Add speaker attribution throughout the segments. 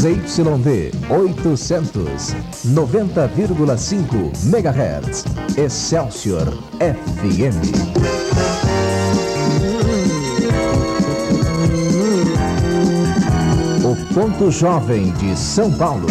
Speaker 1: ZYD 800, 90,5 MHz. Excelsior FM. O ponto jovem de São Paulo.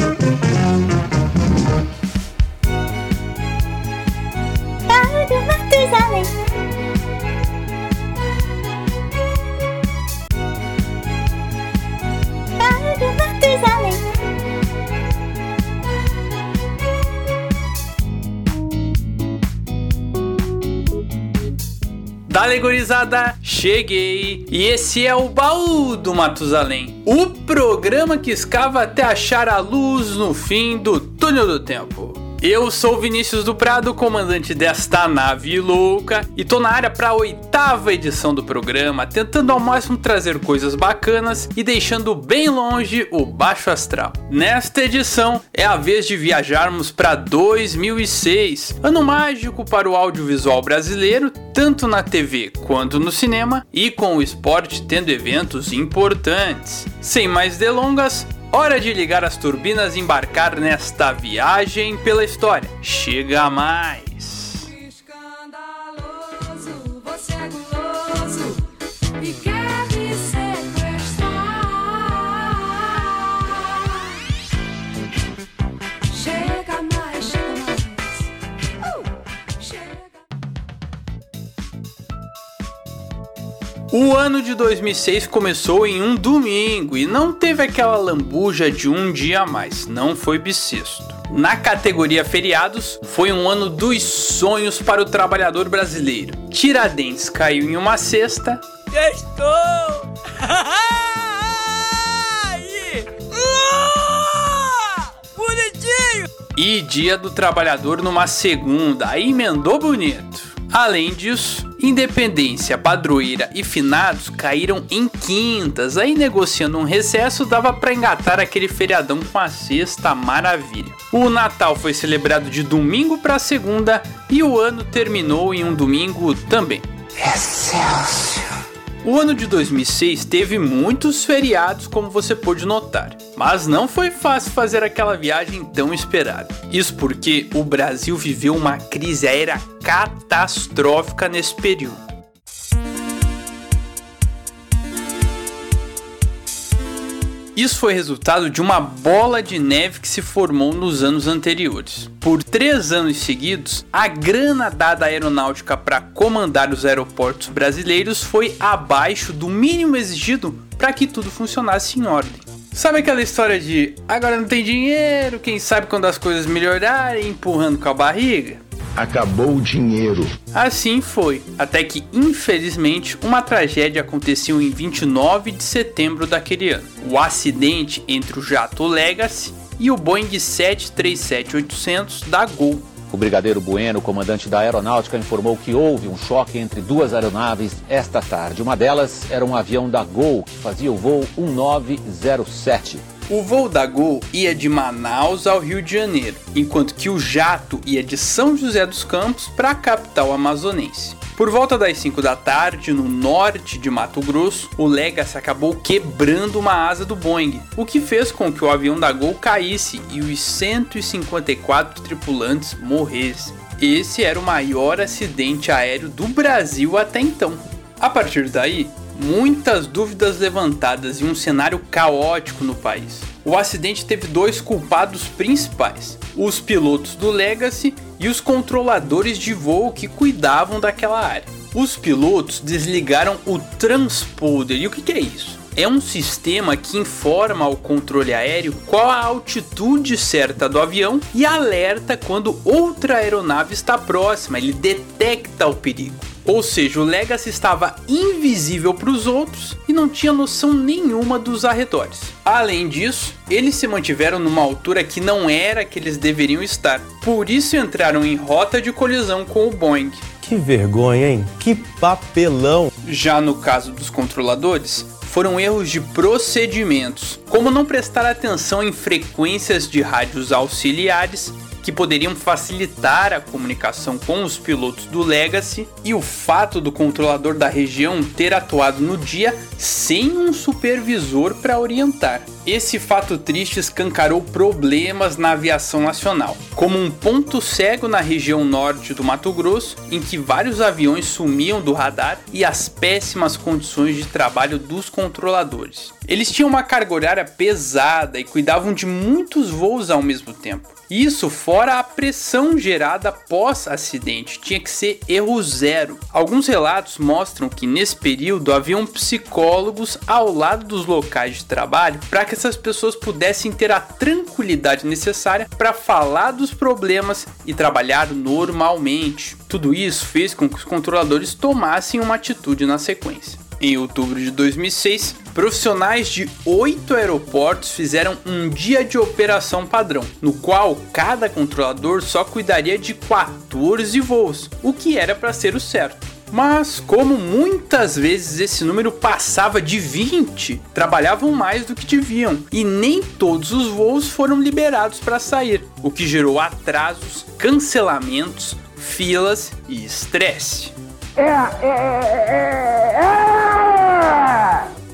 Speaker 2: Dale gurizada, cheguei! E esse é o Baú do Matusalém, o programa que escava até achar a luz no fim do túnel do tempo. Eu sou Vinícius do Prado, comandante desta nave louca, e tô na área para a oitava edição do programa, tentando ao máximo trazer coisas bacanas e deixando bem longe o baixo astral. Nesta edição é a vez de viajarmos para 2006, ano mágico para o audiovisual brasileiro, tanto na TV quanto no cinema, e com o esporte tendo eventos importantes. Sem mais delongas, Hora de ligar as turbinas e embarcar nesta viagem pela história. Chega mais! O ano de 2006 começou em um domingo e não teve aquela lambuja de um dia a mais, não foi bissexto. Na categoria feriados, foi um ano dos sonhos para o trabalhador brasileiro. Tiradentes caiu em uma sexta.
Speaker 3: Estou! Bonitinho!
Speaker 2: E Dia do Trabalhador numa segunda, aí emendou bonito. Além disso, Independência, Padroeira e Finados caíram em quintas, aí negociando um recesso dava para engatar aquele feriadão com a sexta maravilha. O Natal foi celebrado de domingo para segunda e o ano terminou em um domingo também. Excelsior! O ano de 2006 teve muitos feriados, como você pôde notar, mas não foi fácil fazer aquela viagem tão esperada. Isso porque o Brasil viveu uma crise aérea catastrófica nesse período. Isso foi resultado de uma bola de neve que se formou nos anos anteriores. Por três anos seguidos, a grana dada à aeronáutica para comandar os aeroportos brasileiros foi abaixo do mínimo exigido para que tudo funcionasse em ordem. Sabe aquela história de agora não tem dinheiro, quem sabe quando as coisas melhorarem, empurrando com a barriga?
Speaker 4: Acabou o dinheiro.
Speaker 2: Assim foi, até que infelizmente uma tragédia aconteceu em 29 de setembro daquele ano. O acidente entre o jato Legacy e o Boeing 737-800 da Gol.
Speaker 5: O brigadeiro Bueno, comandante da aeronáutica, informou que houve um choque entre duas aeronaves esta tarde. Uma delas era um avião da Gol que fazia o voo 1907.
Speaker 2: O voo da Gol ia de Manaus ao Rio de Janeiro, enquanto que o jato ia de São José dos Campos para a capital amazonense. Por volta das 5 da tarde, no norte de Mato Grosso, o Legacy acabou quebrando uma asa do Boeing, o que fez com que o avião da Gol caísse e os 154 tripulantes morressem. Esse era o maior acidente aéreo do Brasil até então. A partir daí, muitas dúvidas levantadas e um cenário caótico no país. O acidente teve dois culpados principais: os pilotos do Legacy e os controladores de voo que cuidavam daquela área. Os pilotos desligaram o transponder. E o que, é isso? é um sistema que informa ao controle aéreo qual a altitude certa do avião e alerta quando outra aeronave está próxima, ele detecta o perigo. Ou seja, o Legacy estava invisível para os outros e não tinha noção nenhuma dos arredores. Além disso, eles se mantiveram numa altura que não era que eles deveriam estar, por isso entraram em rota de colisão com o Boeing.
Speaker 6: Que vergonha, hein? Que papelão!
Speaker 2: Já no caso dos controladores, foram erros de procedimentos, como não prestar atenção em frequências de rádios auxiliares que poderiam facilitar a comunicação com os pilotos do Legacy e o fato do controlador da região ter atuado no dia sem um supervisor para orientar. Esse fato triste escancarou problemas na aviação nacional, como um ponto cego na região norte do Mato Grosso, em que vários aviões sumiam do radar e as péssimas condições de trabalho dos controladores. Eles tinham uma carga horária pesada e cuidavam de muitos voos ao mesmo tempo. Isso fora a pressão gerada pós-acidente, tinha que ser erro zero. Alguns relatos mostram que nesse período haviam psicólogos ao lado dos locais de trabalho para que essas pessoas pudessem ter a tranquilidade necessária para falar dos problemas e trabalhar normalmente. Tudo isso fez com que os controladores tomassem uma atitude na sequência. Em outubro de 2006, profissionais de oito aeroportos fizeram um dia de operação padrão, no qual cada controlador só cuidaria de 14 voos, o que era para ser o certo. Mas, como muitas vezes esse número passava de 20, trabalhavam mais do que deviam e nem todos os voos foram liberados para sair, o que gerou atrasos, cancelamentos, filas e estresse. É, é, é,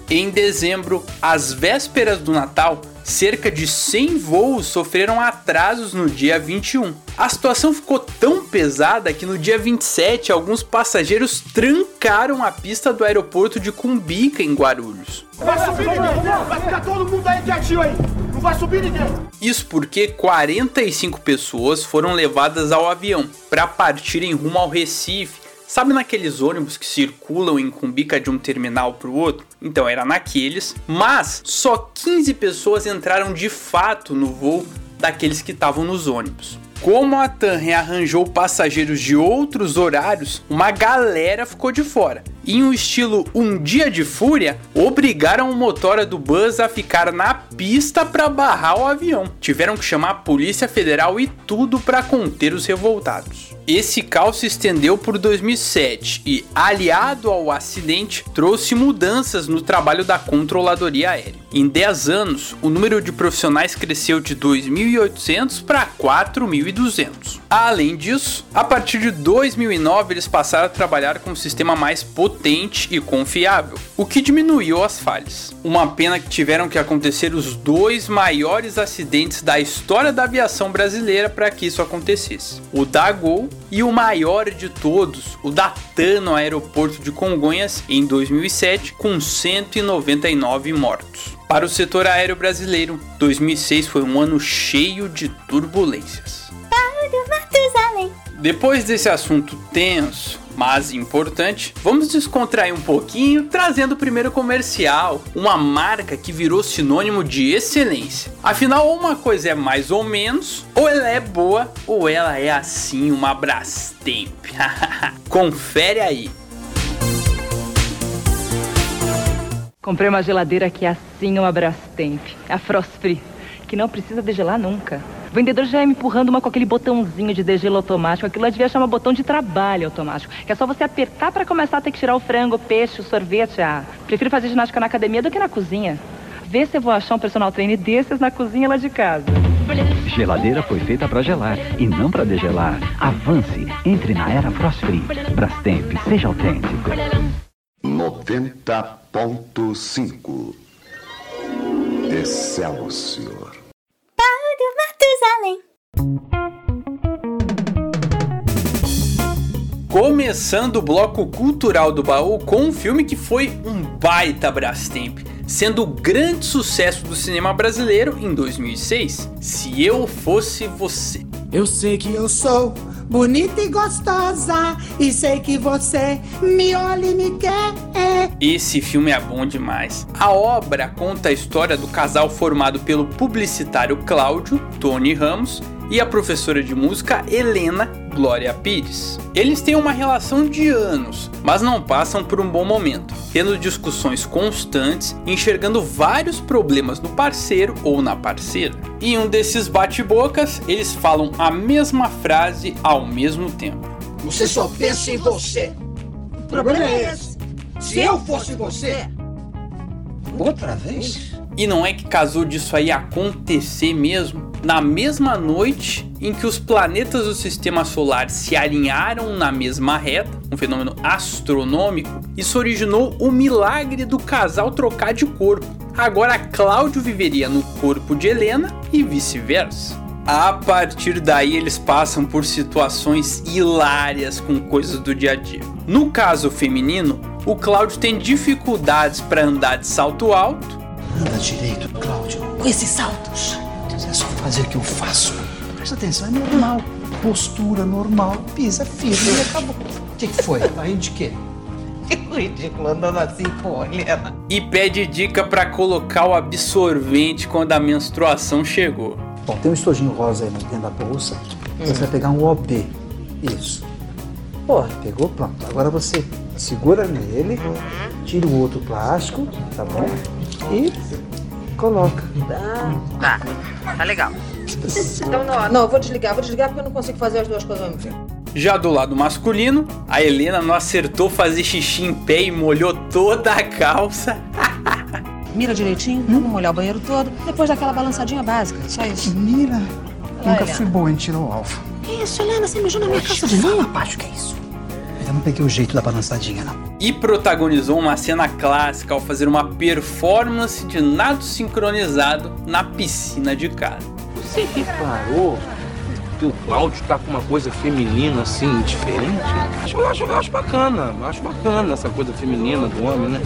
Speaker 2: em dezembro, às vésperas do Natal, cerca de 100 voos sofreram atrasos no dia 21. A situação ficou tão pesada que no dia 27 alguns passageiros trancaram a pista do aeroporto de Cumbica em Guarulhos. Vai subir ninguém! Vai ficar todo mundo aí quietinho aí! Não vai subir ninguém! Isso porque 45 pessoas foram levadas ao avião para partirem rumo ao Recife Sabe naqueles ônibus que circulam em Cumbica de um terminal para o outro? Então era naqueles, mas só 15 pessoas entraram de fato no voo daqueles que estavam nos ônibus. Como a TAM rearranjou passageiros de outros horários, uma galera ficou de fora. Em um estilo Um Dia de Fúria, obrigaram o motora do bus a ficar na pista para barrar o avião. Tiveram que chamar a Polícia Federal e tudo para conter os revoltados. Esse caos se estendeu por 2007 e, aliado ao acidente, trouxe mudanças no trabalho da controladoria aérea. Em 10 anos, o número de profissionais cresceu de 2.800 para 4.200. Além disso, a partir de 2009 eles passaram a trabalhar com um sistema mais potente e confiável, o que diminuiu as falhas. Uma pena que tiveram que acontecer os dois maiores acidentes da história da aviação brasileira para que isso acontecesse: o da Gol e o maior de todos, o da TAN no aeroporto de Congonhas em 2007, com 199 mortos. Para o setor aéreo brasileiro, 2006 foi um ano cheio de turbulências. Depois desse assunto tenso, mas importante, vamos descontrair um pouquinho trazendo o primeiro comercial, uma marca que virou sinônimo de excelência. Afinal, uma coisa é mais ou menos, ou ela é boa, ou ela é assim uma Brastemp. Confere aí.
Speaker 7: Comprei uma geladeira que é assim uma Brastemp, a Frost Free, que não precisa degelar nunca. O vendedor já ia me empurrando uma com aquele botãozinho de degelo automático. Aquilo lá devia chamar botão de trabalho automático. Que é só você apertar para começar a ter que tirar o frango, o peixe, o sorvete. Ah, prefiro fazer ginástica na academia do que na cozinha. Vê se eu vou achar um personal trainer desses na cozinha lá de casa.
Speaker 8: Geladeira foi feita para gelar e não para degelar. Avance, entre na era Frost Free. Brastemp, seja autêntico.
Speaker 9: 90.5 Excelsior
Speaker 2: Matusalém. Começando o bloco cultural do baú com um filme que foi um baita Brastemp, sendo o grande sucesso do cinema brasileiro em 2006. Se eu fosse você.
Speaker 10: Eu sei que eu sou bonita e gostosa, e sei que você me olha e me quer.
Speaker 2: Esse filme é bom demais. A obra conta a história do casal formado pelo publicitário Cláudio, Tony Ramos, e a professora de música Helena Glória Pires. Eles têm uma relação de anos, mas não passam por um bom momento, tendo discussões constantes, enxergando vários problemas no parceiro ou na parceira. Em um desses bate-bocas, eles falam a mesma frase ao mesmo tempo.
Speaker 11: Você só pensa em você. O problema é esse. Se eu fosse você, outra vez,
Speaker 2: E não é que casou disso aí acontecer mesmo? Na mesma noite em que os planetas do sistema solar se alinharam na mesma reta, um fenômeno astronômico, isso originou o milagre do casal trocar de corpo. Agora Cláudio viveria no corpo de Helena e vice-versa. A partir daí eles passam por situações hilárias com coisas do dia a dia. No caso feminino, o Cláudio tem dificuldades para andar de salto alto.
Speaker 10: Anda direito, Cláudio.
Speaker 11: Com esses saltos.
Speaker 10: É só fazer o que eu faço. Presta atenção, é normal. Postura normal, pisa firme e acabou. O que, que foi? Tá rindo de quê?
Speaker 11: Ridículo andando assim, pô, Helena.
Speaker 2: E pede dica para colocar o absorvente quando a menstruação chegou.
Speaker 10: Bom, tem um estojinho rosa aí dentro da bolsa. Você vai pegar um OB. Isso. Pô, pegou, pronto. Agora você segura nele, tira o outro plástico, tá bom? E coloca.
Speaker 12: Tá, tá legal. Então, não, não, eu vou desligar, vou desligar porque eu não consigo fazer as duas coisas ao mesmo tempo.
Speaker 2: Já do lado masculino, a Helena não acertou fazer xixi em pé e molhou toda a calça.
Speaker 12: Mira direitinho, vamos molhar o banheiro todo, depois daquela balançadinha básica, só isso.
Speaker 10: Mira. Nunca
Speaker 12: Helena.
Speaker 10: fui boa em tirar o alfa.
Speaker 12: Que isso, Helena, você mijou na minha calça de
Speaker 10: Fala
Speaker 12: linho?
Speaker 10: baixo, que é isso? Eu não peguei o jeito da balançadinha, não.
Speaker 2: E protagonizou uma cena clássica ao fazer uma performance de nado sincronizado na piscina de casa.
Speaker 13: Você reparou que o Cláudio tá com uma coisa feminina assim, diferente? Eu acho, eu acho bacana, eu acho bacana essa coisa feminina do homem, né?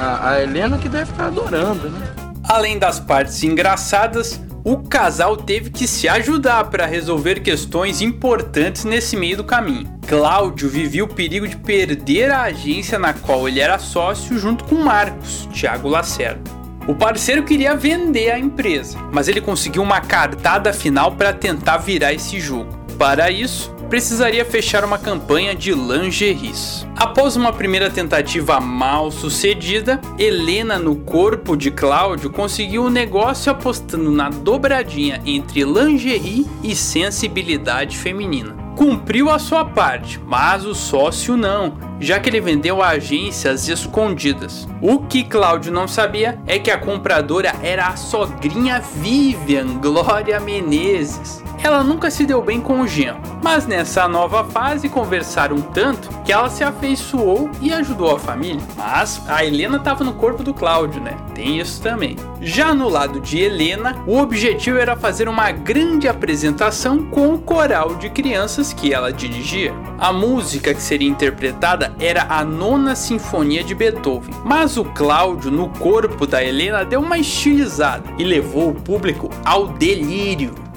Speaker 13: A, a Helena que deve estar adorando, né?
Speaker 2: Além das partes engraçadas, o casal teve que se ajudar para resolver questões importantes nesse meio do caminho. Cláudio vivia o perigo de perder a agência na qual ele era sócio junto com Marcos, Thiago Lacerda. O parceiro queria vender a empresa, mas ele conseguiu uma cartada final para tentar virar esse jogo. Para isso, precisaria fechar uma campanha de lingeries. Após uma primeira tentativa mal sucedida, Helena, no corpo de Cláudio, conseguiu o negócio apostando na dobradinha entre lingerie e sensibilidade feminina. Cumpriu a sua parte, mas o sócio não, já que ele vendeu a agência às escondidas. O que Cláudio não sabia é que a compradora era a sogrinha Vivian Glória Menezes. Ela nunca se deu bem com o genro, mas nessa nova fase conversaram tanto que ela se afeiçoou e ajudou a família. Mas a Helena estava no corpo do Cláudio, né? Tem isso também. Já no lado de Helena, o objetivo era fazer uma grande apresentação com o coral de crianças que ela dirigia. A música que seria interpretada era a Nona Sinfonia de Beethoven, mas o Cláudio, no corpo da Helena, deu uma estilizada e levou o público ao delírio.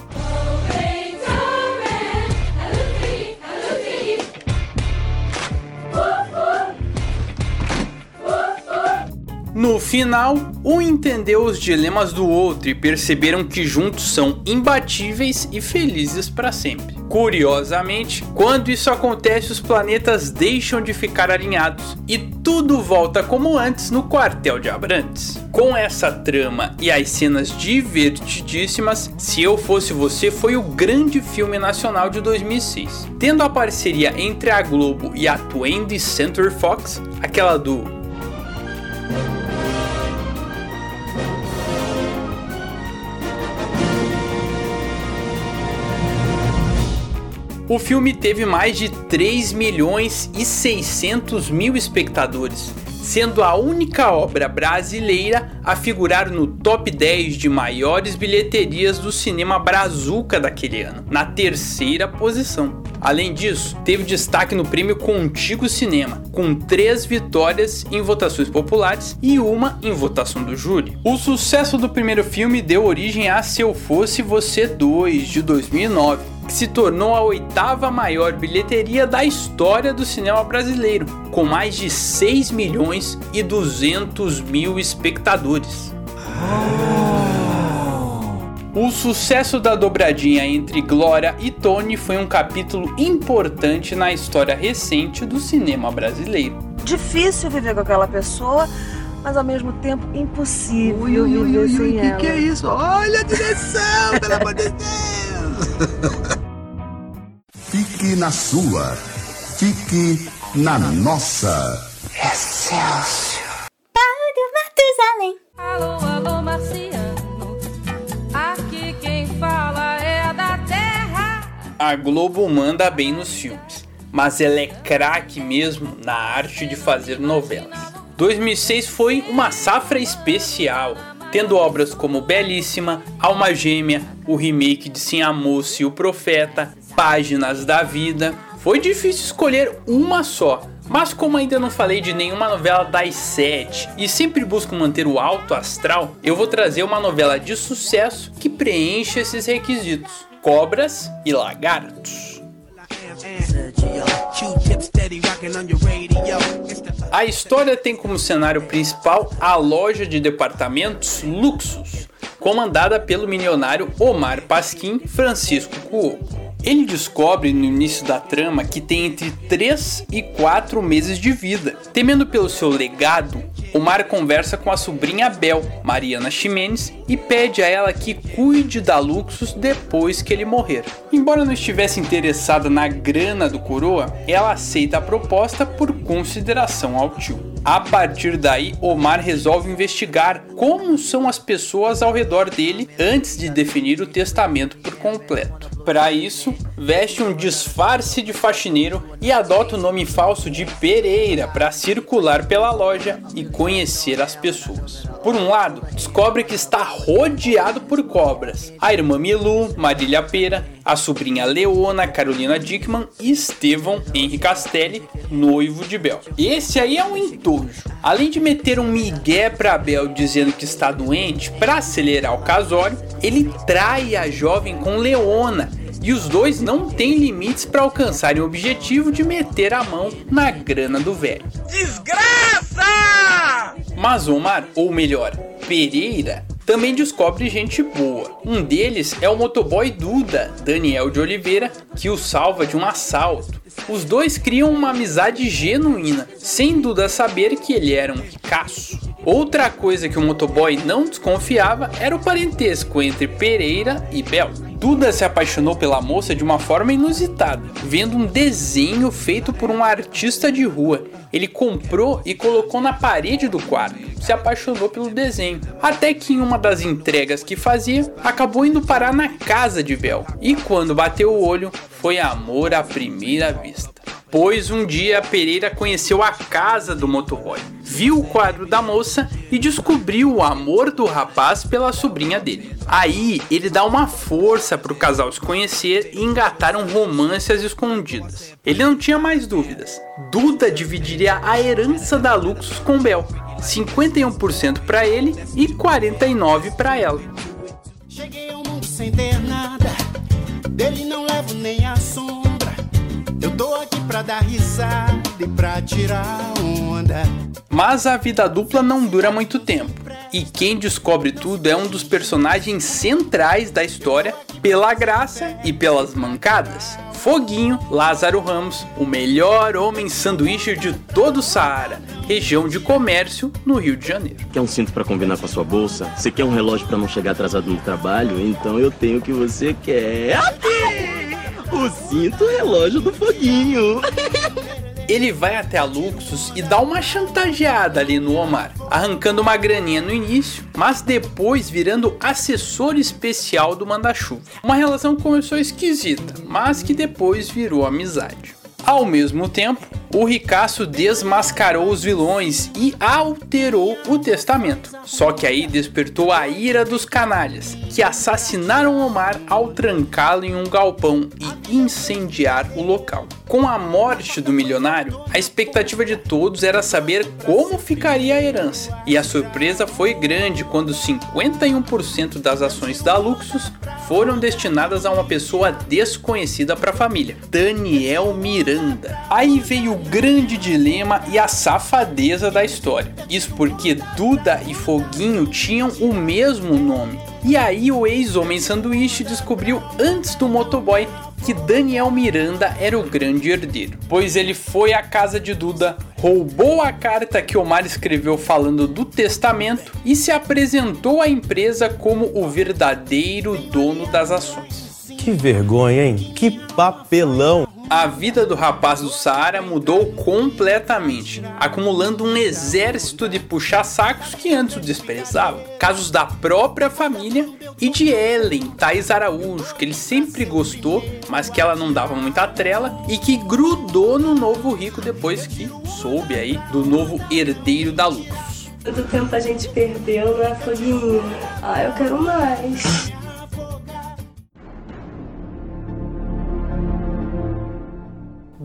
Speaker 2: No final, um entendeu os dilemas do outro e perceberam que juntos são imbatíveis e felizes para sempre. Curiosamente, quando isso acontece, os planetas deixam de ficar alinhados e tudo volta como antes no quartel de Abrantes. Com essa trama e as cenas divertidíssimas, Se Eu Fosse Você foi o grande filme nacional de 2006. Tendo a parceria entre a Globo e a 20th Century Fox, aquela do O filme teve mais de 3 milhões e 600 mil espectadores, sendo a única obra brasileira a figurar no top 10 de maiores bilheterias do cinema brazuca daquele ano, na terceira posição. Além disso, teve destaque no prêmio Contigo Cinema, com três vitórias em votações populares e uma em votação do júri. O sucesso do primeiro filme deu origem a Se Eu Fosse Você 2, de 2009, que se tornou a oitava maior bilheteria da história do cinema brasileiro, com mais de 6 milhões e 200 mil espectadores. O sucesso da dobradinha entre Glória e Tony foi um capítulo importante na história recente do cinema brasileiro.
Speaker 14: Difícil viver com aquela pessoa, mas ao mesmo tempo impossível
Speaker 10: Ui, ui, ui,
Speaker 14: viver
Speaker 10: ui,
Speaker 14: sem
Speaker 10: ui, que
Speaker 14: ela.
Speaker 10: que é isso? Olha a direção, pelo amor de Deus!
Speaker 9: Fique na sua. Fique na nossa.
Speaker 15: Excelsior. Mário Matusalém. Alô, alô, Marciano. Aqui quem fala é da terra.
Speaker 2: A Globo manda bem nos filmes, mas ela é craque mesmo na arte de fazer novelas. 2006 foi uma safra especial tendo obras como Belíssima, Alma Gêmea, o remake de Sim a Moça e o Profeta, Páginas da Vida. Foi difícil escolher uma só, mas como ainda não falei de nenhuma novela das sete e sempre busco manter o alto astral, eu vou trazer uma novela de sucesso que preenche esses requisitos: Cobras e Lagartos. A história tem como cenário principal a loja de departamentos Luxus, comandada pelo milionário Omar Pasquim Francisco Cuoco. Ele descobre no início da trama que tem entre 3 e 4 meses de vida. Temendo pelo seu legado, Omar conversa com a sobrinha Bel, Mariana Ximenes, e pede a ela que cuide da Luxus depois que ele morrer. Embora não estivesse interessada na grana do coroa, ela aceita a proposta por consideração ao tio. A partir daí, Omar resolve investigar como são as pessoas ao redor dele antes de definir o testamento por completo. Para isso, veste um disfarce de faxineiro e adota o nome falso de Pereira para circular pela loja e conhecer as pessoas. Por um lado, descobre que está rodeado por cobras. A irmã Milu, Marília Pera, a sobrinha Leona, Carolina Dickman e Estevão Henri Castelli, noivo de Bel. Esse aí é um entojo. Além de meter um migué pra Bel dizendo que está doente para acelerar o casório, ele trai a jovem com Leona e os dois não têm limites para alcançarem o objetivo de meter a mão na grana do velho.
Speaker 3: Desgraça!
Speaker 2: Mas Omar, ou melhor, Pereira, também descobre gente boa. Um deles é o motoboy Duda, Daniel de Oliveira, que o salva de um assalto. Os dois criam uma amizade genuína, sem Duda saber que ele era um ricaço. Outra coisa que o motoboy não desconfiava era o parentesco entre Pereira e Bel. Duda se apaixonou pela moça de uma forma inusitada, vendo um desenho feito por um artista de rua. Ele comprou e colocou na parede do quarto. Se apaixonou pelo desenho. Até que em uma das entregas que fazia, acabou indo parar na casa de Bel. E quando bateu o olho, foi amor à primeira vista pois um dia Pereira conheceu a casa do motoboy, viu o quadro da moça e descobriu o amor do rapaz pela sobrinha dele. Aí ele dá uma força para o casal se conhecer e engatar um romance às escondidas. Ele não tinha mais dúvidas. Duda dividiria a herança da Luxus com Bel, 51% para ele e 49 para ela. Cheguei ao mundo sem ter nada, dele não levo nem a tô aqui pra dar risada e pra tirar onda. Mas a vida dupla não dura muito tempo. E quem descobre tudo é um dos personagens centrais da história pela graça e pelas mancadas. Foguinho Lázaro Ramos, o melhor homem sanduíche de todo o Saara, região de comércio no Rio de Janeiro.
Speaker 15: Quer um cinto para combinar com a sua bolsa? Você quer um relógio para não chegar atrasado no trabalho? Então eu tenho o que você quer. Aqui! O cinto relógio do foguinho.
Speaker 2: Ele vai até a Luxus e dá uma chantageada ali no Omar, arrancando uma graninha no início, mas depois virando assessor especial do manda-chuva. Uma relação que começou esquisita, mas que depois virou amizade. Ao mesmo tempo, o ricaço desmascarou os vilões e alterou o testamento. Só que aí despertou a ira dos canalhas, que assassinaram Omar ao trancá-lo em um galpão e incendiar o local. Com a morte do milionário, a expectativa de todos era saber como ficaria a herança, e a surpresa foi grande quando 51% das ações da Luxus foram destinadas a uma pessoa desconhecida para a família, Daniel Miranda. Aí veio grande dilema e a safadeza da história. Isso porque Duda e Foguinho tinham o mesmo nome. E aí o ex-homem sanduíche descobriu antes do motoboy que Daniel Miranda era o grande herdeiro, pois ele foi à casa de Duda, roubou a carta que Omar escreveu falando do testamento e se apresentou à empresa como o verdadeiro dono das ações.
Speaker 6: Que vergonha, hein? Que papelão!
Speaker 2: A vida do rapaz do Saara mudou completamente, acumulando um exército de puxa-sacos que antes o desprezavam. Casos da própria família e de Ellen Thais Araújo, que ele sempre gostou, mas que ela não dava muita trela e que grudou no novo rico depois que soube aí do novo herdeiro da Lux.
Speaker 16: Quanto tempo a gente perdeu, né, Foguinho? Ah, eu quero mais.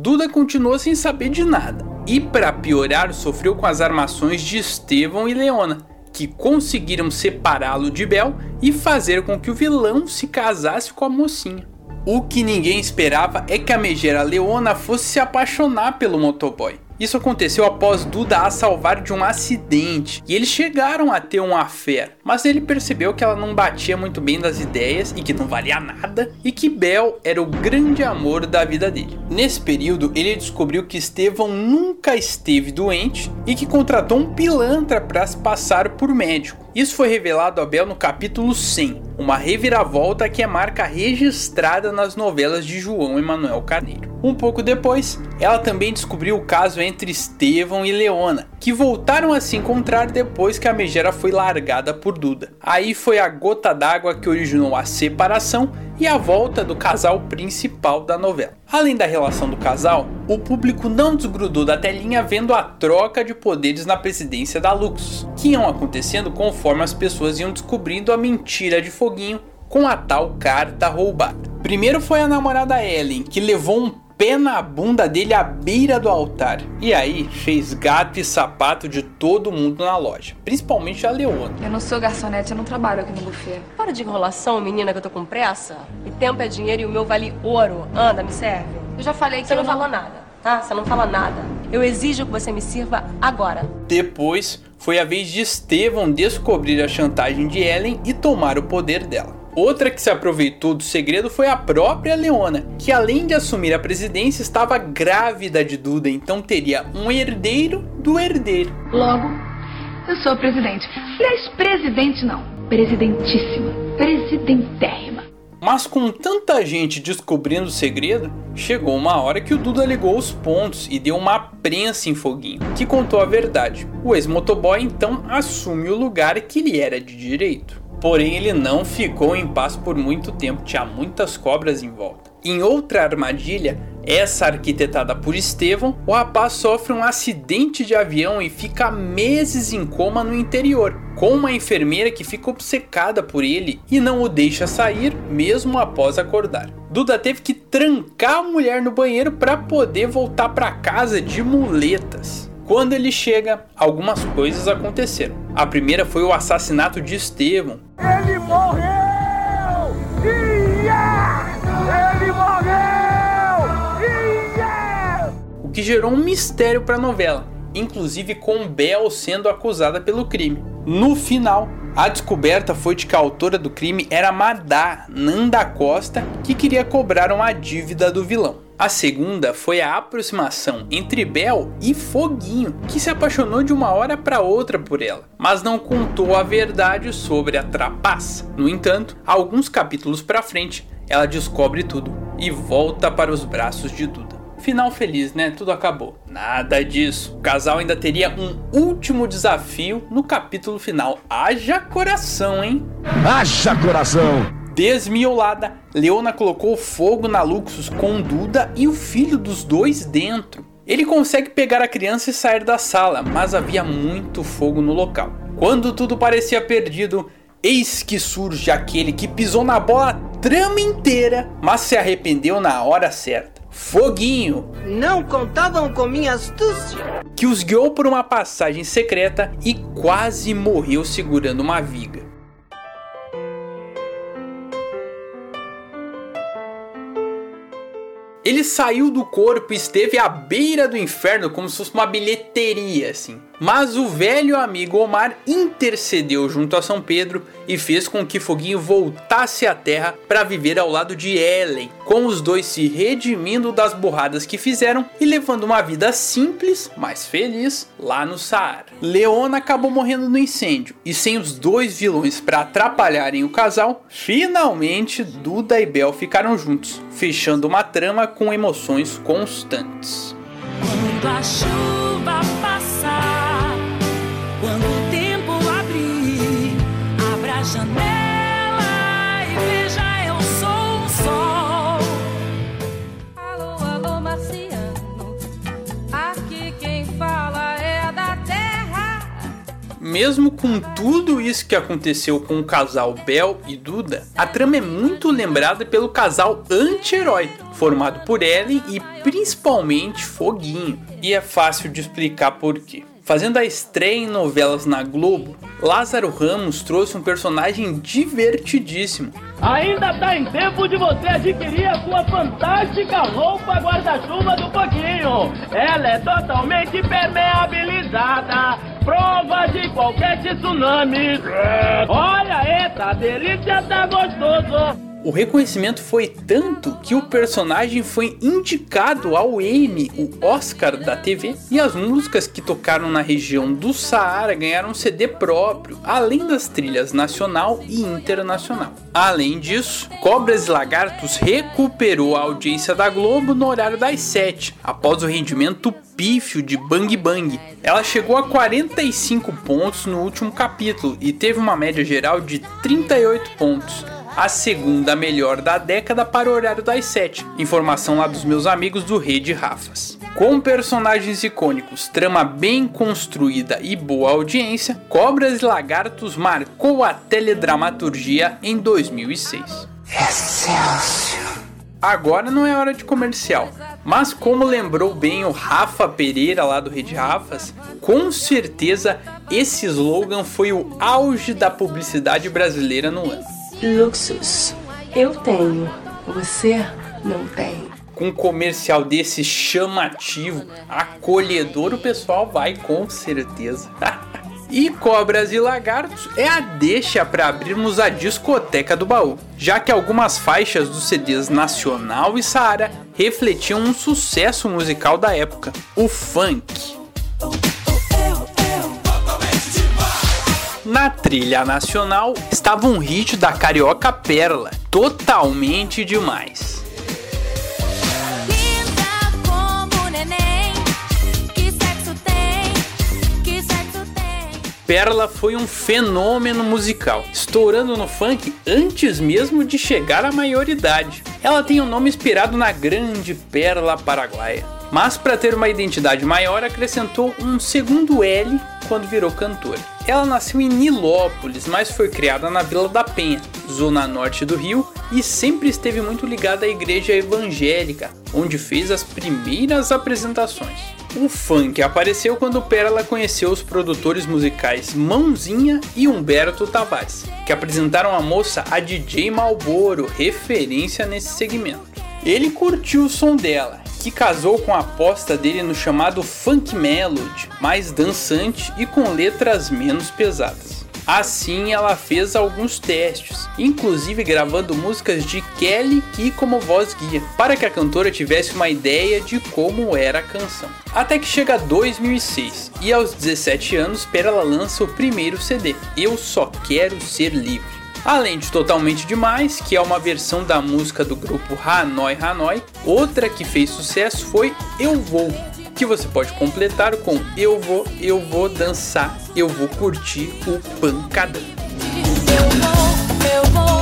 Speaker 2: Duda continuou sem saber de nada e, para piorar, sofreu com as armações de Estevão e Leona, que conseguiram separá-lo de Bel e fazer com que o vilão se casasse com a mocinha. O que ninguém esperava é que a megera Leona fosse se apaixonar pelo motoboy. Isso aconteceu após Duda a salvar de um acidente e eles chegaram a ter um affair, mas ele percebeu que ela não batia muito bem das ideias e que não valia nada e que Bel era o grande amor da vida dele. Nesse período, ele descobriu que Estevão nunca esteve doente e que contratou um pilantra para se passar por médico. Isso foi revelado a Bel no capítulo 100, uma reviravolta que é marca registrada nas novelas de João Emanuel Carneiro. Um pouco depois, ela também descobriu o caso entre Estevão e Leona, que voltaram a se encontrar depois que a megera foi largada por Duda. Aí foi a gota d'água que originou a separação e a volta do casal principal da novela. Além da relação do casal, o público não desgrudou da telinha vendo a troca de poderes na presidência da Luxus, que iam acontecendo conforme as pessoas iam descobrindo a mentira de Foguinho com a tal carta roubada. Primeiro foi a namorada Ellen, que levou um pé na bunda dele à beira do altar. E aí fez gato e sapato de todo mundo na loja, principalmente a Leona.
Speaker 17: Eu não sou garçonete, eu não trabalho aqui no buffet.
Speaker 18: Para de enrolação, menina, que eu tô com pressa. E tempo é dinheiro e o meu vale ouro. Anda, me serve.
Speaker 17: Eu já falei que
Speaker 18: Você
Speaker 17: eu
Speaker 18: não falou nada, tá? Você não fala nada. Eu exijo que você me sirva agora.
Speaker 2: Depois foi a vez de Estevão descobrir a chantagem de Ellen e tomar o poder dela. Outra que se aproveitou do segredo foi a própria Leona, que além de assumir a presidência estava grávida de Duda, então teria um herdeiro do herdeiro.
Speaker 19: Logo, eu sou presidente. Aliás, presidente não, presidentíssima, presidentérrima.
Speaker 2: Mas com tanta gente descobrindo o segredo, chegou uma hora que o Duda ligou os pontos e deu uma prensa em Foguinho, que contou a verdade. O ex-motoboy então assume o lugar que lhe era de direito. Porém, ele não ficou em paz por muito tempo, tinha muitas cobras em volta. Em outra armadilha, essa arquitetada por Estevão, o rapaz sofre um acidente de avião e fica meses em coma no interior, com uma enfermeira que fica obcecada por ele e não o deixa sair mesmo após acordar. Duda teve que trancar a mulher no banheiro para poder voltar para casa de muletas. Quando ele chega, algumas coisas aconteceram. A primeira foi o assassinato de Estevão.
Speaker 3: Ele morreu!
Speaker 2: Que gerou um mistério para a novela, inclusive com Bel sendo acusada pelo crime. No final, a descoberta foi de que a autora do crime era Madá Nanda Costa, que queria cobrar uma dívida do vilão. A segunda foi a aproximação entre Bel e Foguinho, que se apaixonou de uma hora para outra por ela, mas não contou a verdade sobre a trapaça. No entanto, alguns capítulos para frente, ela descobre tudo e volta para os braços de Duda. Final feliz, né? Tudo acabou. Nada disso. O casal ainda teria um último desafio no capítulo final. Haja coração, hein?
Speaker 1: Haja coração!
Speaker 2: Desmiolada, Leona colocou fogo na Luxus com Duda e o filho dos dois dentro. Ele consegue pegar a criança e sair da sala, mas havia muito fogo no local. Quando tudo parecia perdido, eis que surge aquele que pisou na bola a trama inteira, mas se arrependeu na hora certa. Foguinho!
Speaker 11: Não contavam com minha astúcia!
Speaker 2: Que os guiou por uma passagem secreta e quase morreu segurando uma viga. Ele saiu do corpo e esteve à beira do inferno como se fosse uma bilheteria, assim. Mas o velho amigo Omar intercedeu junto a São Pedro e fez com que Foguinho voltasse à Terra para viver ao lado de Ellen, com os dois se redimindo das burradas que fizeram e levando uma vida simples, mas feliz, lá no Saara. Leona acabou morrendo no incêndio e sem os dois vilões para atrapalharem o casal, finalmente Duda e Bel ficaram juntos, fechando uma trama com emoções constantes.
Speaker 20: Quando a chuva passar, janela e veja eu sou o sol.
Speaker 12: Alô, alô, marciano. Aqui quem fala é da terra.
Speaker 2: Mesmo com tudo isso que aconteceu com o casal Bel e Duda, a trama é muito lembrada pelo casal anti-herói, formado por Ellen e principalmente Foguinho. E é fácil de explicar por quê. Fazendo a estreia em novelas na Globo, Lázaro Ramos trouxe um personagem divertidíssimo.
Speaker 21: Ainda tá em tempo de você adquirir a sua fantástica roupa guarda-chuva do Foguinho. Ela é totalmente permeabilizada, prova de qualquer tsunami. Olha, essa delícia tá gostoso.
Speaker 2: O reconhecimento foi tanto que o personagem foi indicado ao Emmy, o Oscar da TV, e as músicas que tocaram na região do Saara ganharam CD próprio, além das trilhas nacional e internacional. Além disso, Cobras e Lagartos recuperou a audiência da Globo no horário das 7, após o rendimento pífio de Bang Bang. Ela chegou a 45 pontos no último capítulo e teve uma média geral de 38 pontos a segunda melhor da década para o horário das 7. Informação lá dos meus amigos do Rede Rafas. Com personagens icônicos, trama bem construída e boa audiência, Cobras e Lagartos marcou a teledramaturgia em 2006. Excelsior! Agora não é hora de comercial, mas como lembrou bem o Rafa Pereira lá do Rede Rafas, com certeza esse slogan foi o auge da publicidade brasileira no ano.
Speaker 16: Luxus. Eu tenho, você não tem.
Speaker 2: Com um comercial desse chamativo, acolhedor, o pessoal vai com certeza. E Cobras e Lagartos é a deixa para abrirmos a discoteca do baú, já que algumas faixas dos CDs Nacional e Saara refletiam um sucesso musical da época, o funk. Na trilha nacional estava um hit da carioca Perla, totalmente demais. Perla foi um fenômeno musical, estourando no funk antes mesmo de chegar à maioridade. Ela tem o um nome inspirado na grande Perla Paraguaia, mas para ter uma identidade maior acrescentou um segundo L quando virou cantora. Ela nasceu em Nilópolis, mas foi criada na Vila da Penha, zona norte do Rio, e sempre esteve muito ligada à igreja evangélica, onde fez as primeiras apresentações. O funk apareceu quando Pérola conheceu os produtores musicais Mãozinha e Humberto Tavares, que apresentaram a moça a DJ Malboro, referência nesse segmento. Ele curtiu o som dela, que casou com a aposta dele no chamado funk melody, mais dançante e com letras menos pesadas. Assim, ela fez alguns testes, inclusive gravando músicas de Kelly e como voz guia, para que a cantora tivesse uma ideia de como era a canção. Até que chega 2006 e aos 17 anos, Perla lança o primeiro CD, Eu Só Quero Ser Livre. Além de Totalmente Demais, que é uma versão da música do grupo Hanoi Hanoi, outra que fez sucesso foi Eu Vou, que você pode completar com eu vou, eu vou dançar, eu vou curtir o pancadão.
Speaker 20: Eu vou, eu vou,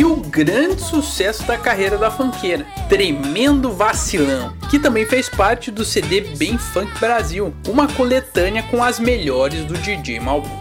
Speaker 2: E o grande sucesso da carreira da funkeira, Tremendo Vacilão, que também fez parte do CD Bem Funk Brasil, uma coletânea com as melhores do DJ Malboro.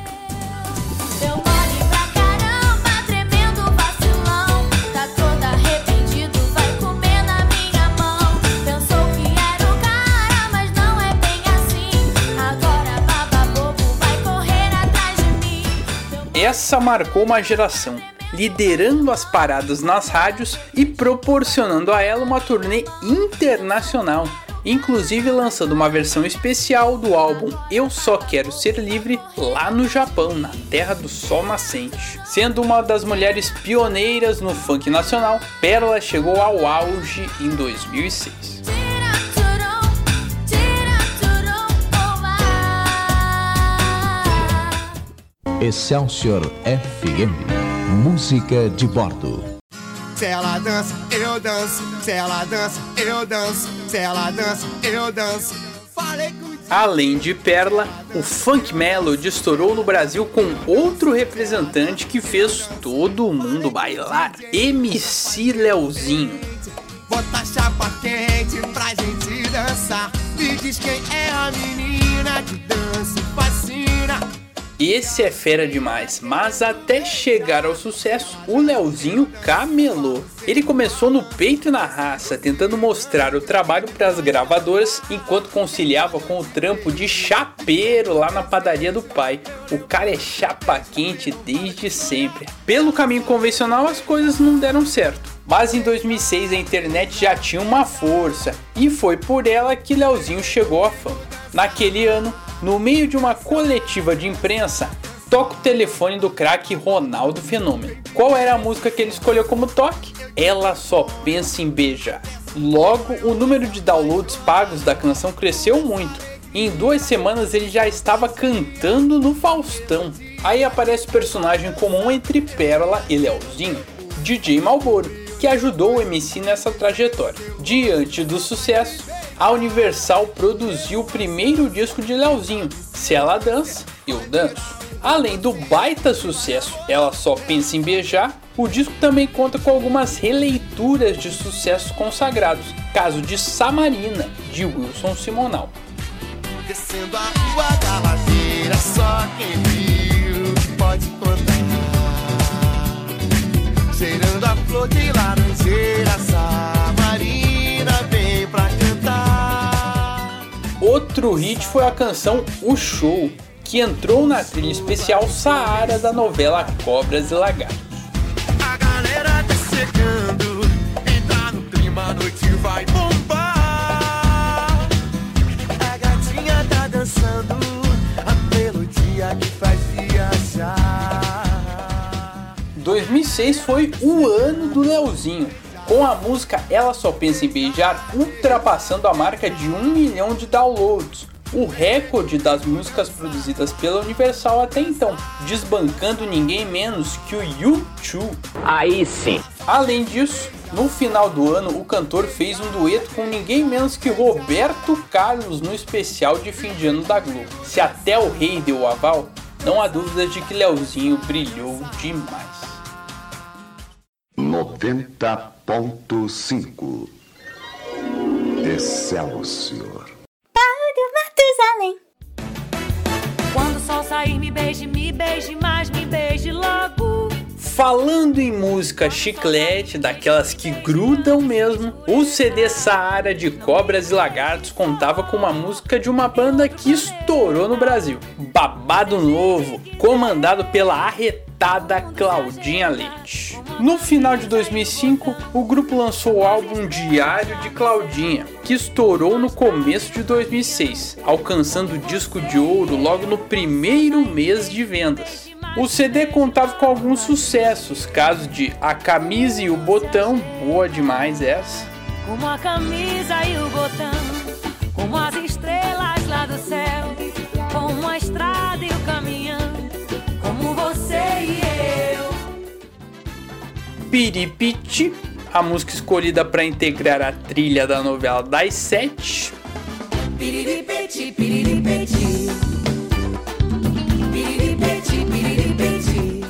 Speaker 2: Essa marcou uma geração. Liderando as paradas nas rádios e proporcionando a ela uma turnê internacional, inclusive lançando uma versão especial do álbum Eu Só Quero Ser Livre lá no Japão, na terra do sol nascente. Sendo uma das mulheres pioneiras no funk nacional, Pérola chegou ao auge em 2006.
Speaker 1: Excelsior FM. Música de bordo.
Speaker 3: Se ela dança, eu danço. Se ela dança, eu danço. Se ela dança, eu danço. Falei com
Speaker 2: Além de Perla, o Funk Melody estourou no Brasil com outro representante que fez todo mundo bailar, MC Leozinho.
Speaker 3: Bota chapa quente pra gente dançar. Me diz quem é a menina que dança fascina.
Speaker 2: Esse é fera demais, mas até chegar ao sucesso, o Leozinho camelou. Ele começou no peito e na raça, tentando mostrar o trabalho para as gravadoras, enquanto conciliava com o trampo de chapeiro lá na padaria do pai. O cara é chapa quente desde sempre. Pelo caminho convencional, as coisas não deram certo. Mas em 2006 a internet já tinha uma força e foi por ela que Leozinho chegou à fama. Naquele ano, no meio de uma coletiva de imprensa, toca o telefone do craque Ronaldo Fenômeno. Qual era a música que ele escolheu como toque? Ela só pensa em beijar. Logo, o número de downloads pagos da canção cresceu muito. Em duas semanas ele já estava cantando no Faustão. Aí aparece o personagem comum entre Pérola e Leozinho, DJ Malboro, que ajudou o MC nessa trajetória. Diante do sucesso, a Universal produziu o primeiro disco de Leozinho, Se Ela Dança, Eu Danço. Além do baita sucesso Ela Só Pensa em Beijar, o disco também conta com algumas releituras de sucessos consagrados, caso de Samarina, de Wilson Simonal.
Speaker 3: Descendo a rua da ladeira, só quem viu pode contar. Cheirando a flor de laranjeira, Samarina vem pra cantar.
Speaker 2: Outro hit foi a canção O Show, que entrou na trilha especial Saara da novela Cobras e Lagartos.
Speaker 3: A galera tá chegando, entra no clima, a noite vai bombar. A gatinha tá dançando, a melodia que faz viajar.
Speaker 2: 2006 foi o ano do Leozinho, com a música Ela Só Pensa em Beijar ultrapassando a marca de 1 milhão de downloads, o recorde das músicas produzidas pela Universal até então, desbancando ninguém menos que o U2.
Speaker 5: Aí sim.
Speaker 2: Além disso, no final do ano, o cantor fez um dueto com ninguém menos que Roberto Carlos no especial de fim de ano da Globo. Se até o rei deu o aval, não há dúvida de que Leozinho brilhou demais.
Speaker 9: 90.5 Excelsior.
Speaker 20: Matusalém.
Speaker 21: Quando o sol sair, me beije, me beije mais, me beije logo.
Speaker 2: Falando em música chiclete, daquelas que grudam mesmo, o CD Saara de Cobras e Lagartos contava com uma música de uma banda que estourou no Brasil, Babado Novo, comandado pela arretada Claudinha Leite. No final de 2005, o grupo lançou o álbum Diário de Claudinha, que estourou no começo de 2006, alcançando o disco de ouro logo no primeiro mês de vendas. O CD contava com alguns sucessos, casos de A Camisa e o Botão, boa demais essa.
Speaker 21: Como a camisa e o botão, como as
Speaker 2: Piripiti, a música escolhida para integrar a trilha da novela das sete.
Speaker 21: Piripiti, piripiti. Piripiti, piripiti.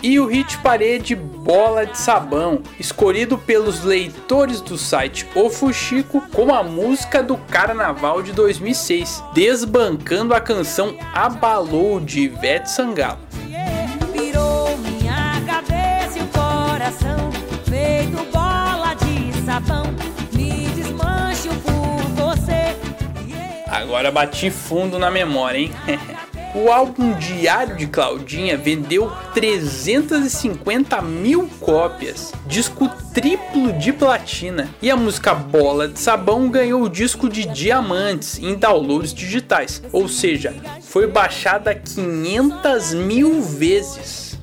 Speaker 2: E o hit parede Bola de Sabão, escolhido pelos leitores do site O Fuxico como a música do Carnaval de 2006, desbancando a canção Abalou de Ivete Sangalo.
Speaker 21: Sabão. Me desmancho por você.
Speaker 2: Agora bati fundo na memória, hein? O álbum Diário de Claudinha vendeu 350 mil cópias, disco triplo de platina, e a música Bola de Sabão ganhou o disco de diamantes em downloads digitais, ou seja, foi baixada 500 mil vezes.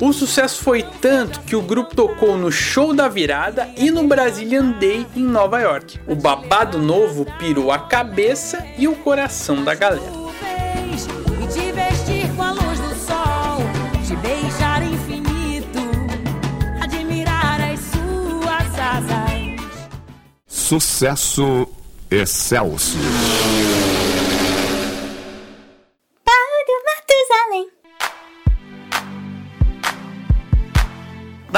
Speaker 2: O sucesso foi tanto que o grupo tocou no Show da Virada e no Brazilian Day em Nova York. O babado novo pirou a cabeça e o coração da galera.
Speaker 20: E te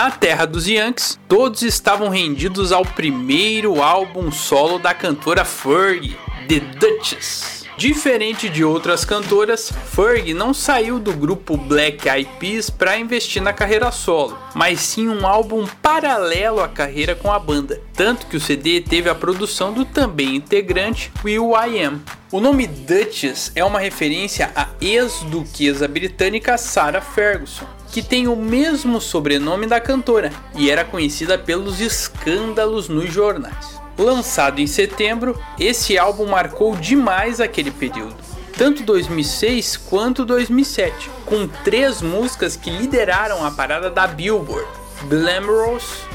Speaker 2: Na terra dos Yankees, todos estavam rendidos ao primeiro álbum solo da cantora Fergie, The Duchess. Diferente de outras cantoras, Fergie não saiu do grupo Black Eyed Peas para investir na carreira solo, mas sim um álbum paralelo à carreira com a banda, tanto que o CD teve a produção do também integrante Will I Am. O nome Duchess é uma referência à ex-duquesa britânica Sarah Ferguson, que tem o mesmo sobrenome da cantora e era conhecida pelos escândalos nos jornais. Lançado em setembro, esse álbum marcou demais aquele período, tanto 2006 quanto 2007, com três músicas que lideraram a parada da Billboard: Glamorous.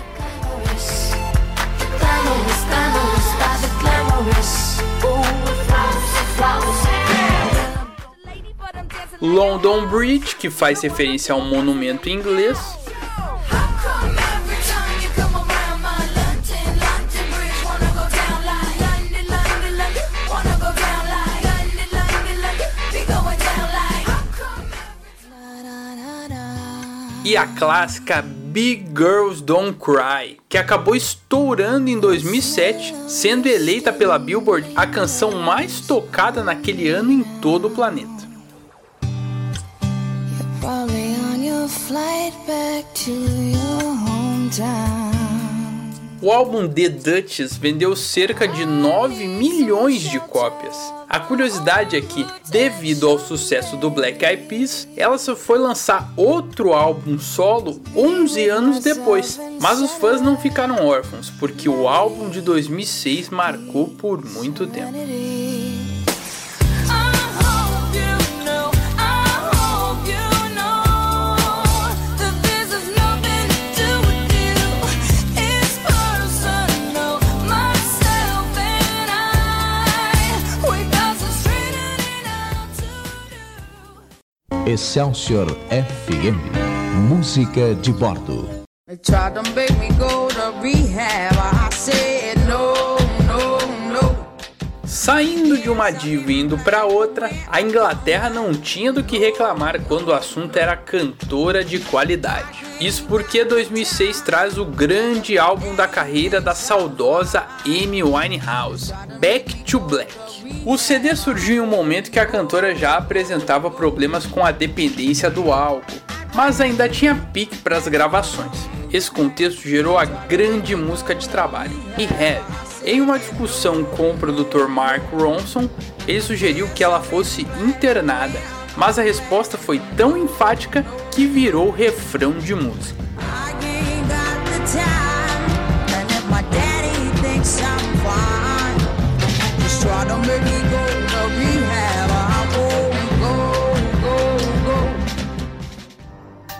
Speaker 2: London Bridge, que faz referência a um monumento inglês, e a clássica Big Girls Don't Cry, que acabou estourando em 2007, sendo eleita pela Billboard a canção mais tocada naquele ano em todo o planeta.
Speaker 20: Probably
Speaker 2: O álbum The Duchess vendeu cerca de 9 milhões de cópias. A curiosidade é que, devido ao sucesso do Black Eyed Peas, ela só foi lançar outro álbum solo 11 anos depois. Mas os fãs não ficaram órfãos, porque o álbum de 2006 marcou por muito tempo.
Speaker 1: Excelsior FM. Música de bordo.
Speaker 11: They tried to make me go to rehab. I said.
Speaker 2: Saindo de uma diva e indo para outra, a Inglaterra não tinha do que reclamar quando o assunto era cantora de qualidade. Isso porque 2006 traz o grande álbum da carreira da saudosa Amy Winehouse, Back to Black. O CD surgiu em um momento que a cantora já apresentava problemas com a dependência do álcool, mas ainda tinha pique para as gravações. Esse contexto gerou a grande música de trabalho, Rehab. Em uma discussão com o produtor Mark Ronson, ele sugeriu que ela fosse internada, mas a resposta foi tão enfática que virou refrão de música.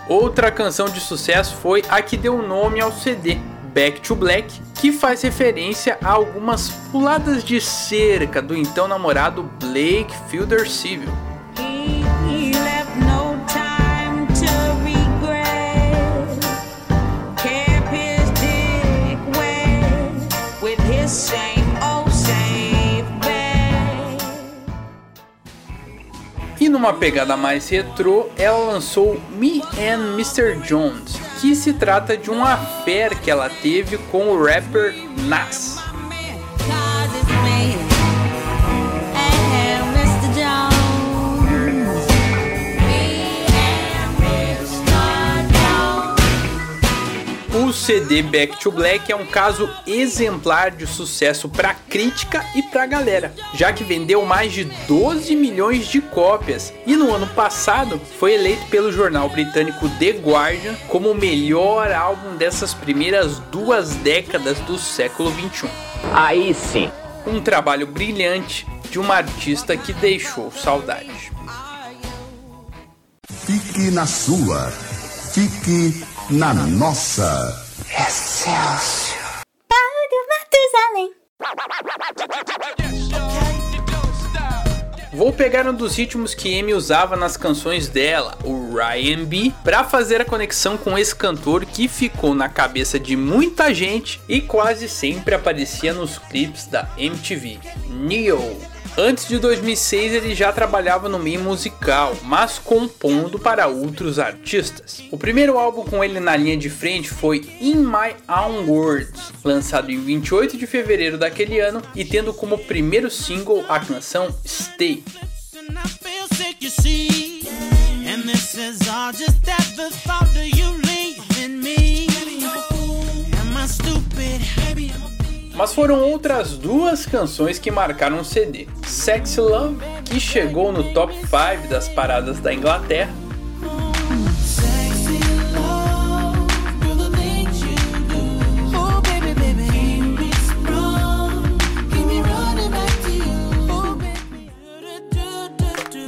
Speaker 2: Outra canção de sucesso foi a que deu nome ao CD, Back to Black, que faz referência a algumas puladas de cerca do então namorado Blake Fielder Civil. E numa pegada mais retrô, ela lançou Me and Mr. Jones, que se trata de um affair que ela teve com o rapper Nas. O CD Back to Black é um caso exemplar de sucesso para crítica e para galera, já que vendeu mais de 12 milhões de cópias e no ano passado foi eleito pelo jornal britânico The Guardian como o melhor álbum dessas primeiras duas décadas do século 21.
Speaker 5: Aí sim.
Speaker 2: Um trabalho brilhante de uma artista que deixou saudade.
Speaker 9: Fique na sua. Fique na nossa.
Speaker 11: Excelsior.
Speaker 20: Paulo Matusalém.
Speaker 2: Vou pegar um dos ritmos que Amy usava nas canções dela, o Ryan B, para fazer a conexão com esse cantor que ficou na cabeça de muita gente e quase sempre aparecia nos clipes da MTV, Neo. Antes de 2006 ele já trabalhava no meio musical, mas compondo para outros artistas. O primeiro álbum com ele na linha de frente foi In My Own Words, lançado em 28 de fevereiro daquele ano e tendo como primeiro single a canção Stay. Mas foram outras duas canções que marcaram o CD. Sexy Love, que chegou no top 5 das paradas da Inglaterra,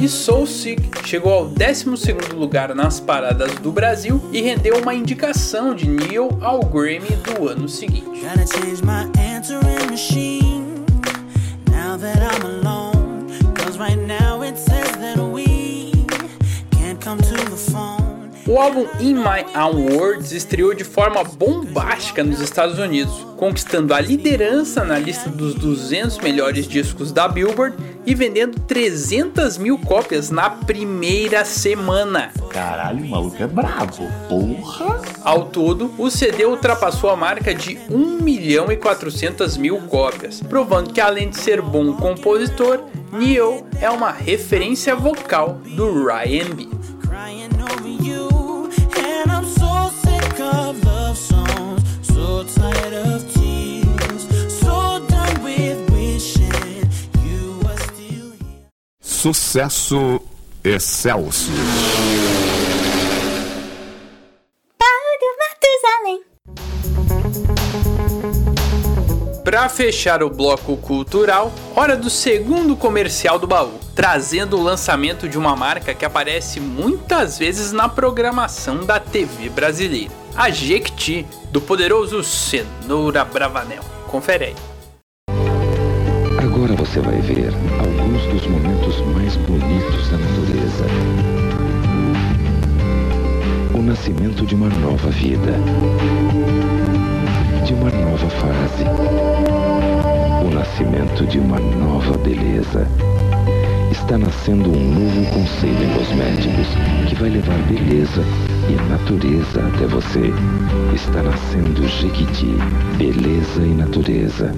Speaker 2: e Soul Sick chegou ao 12º lugar nas paradas do Brasil e rendeu uma indicação de Neil ao Grammy do ano seguinte. O álbum In My Own Words estreou de forma bombástica nos Estados Unidos, conquistando a liderança na lista dos 200 melhores discos da Billboard e vendendo 300 mil cópias na primeira semana.
Speaker 15: Caralho, o maluco é brabo, porra!
Speaker 2: Ao todo, o CD ultrapassou a marca de 1 milhão e 400 mil cópias, provando que além de ser bom compositor, Neo é uma referência vocal do Ryan B.
Speaker 9: Sucesso excelso.
Speaker 20: Paulo Matusalém.
Speaker 2: Para fechar o bloco cultural, hora do segundo comercial do baú, trazendo o lançamento de uma marca que aparece muitas vezes na programação da TV brasileira, a Jequiti, do poderoso Cenoura Bravanel. Confere aí.
Speaker 22: Agora você vai ver alguns dos momentos mais bonitos da natureza. O nascimento de uma nova vida. De uma nova fase. O nascimento de uma nova beleza. Está nascendo um novo conceito em cosméticos que vai levar beleza e natureza até você. Está nascendo Jequiti. Beleza e natureza.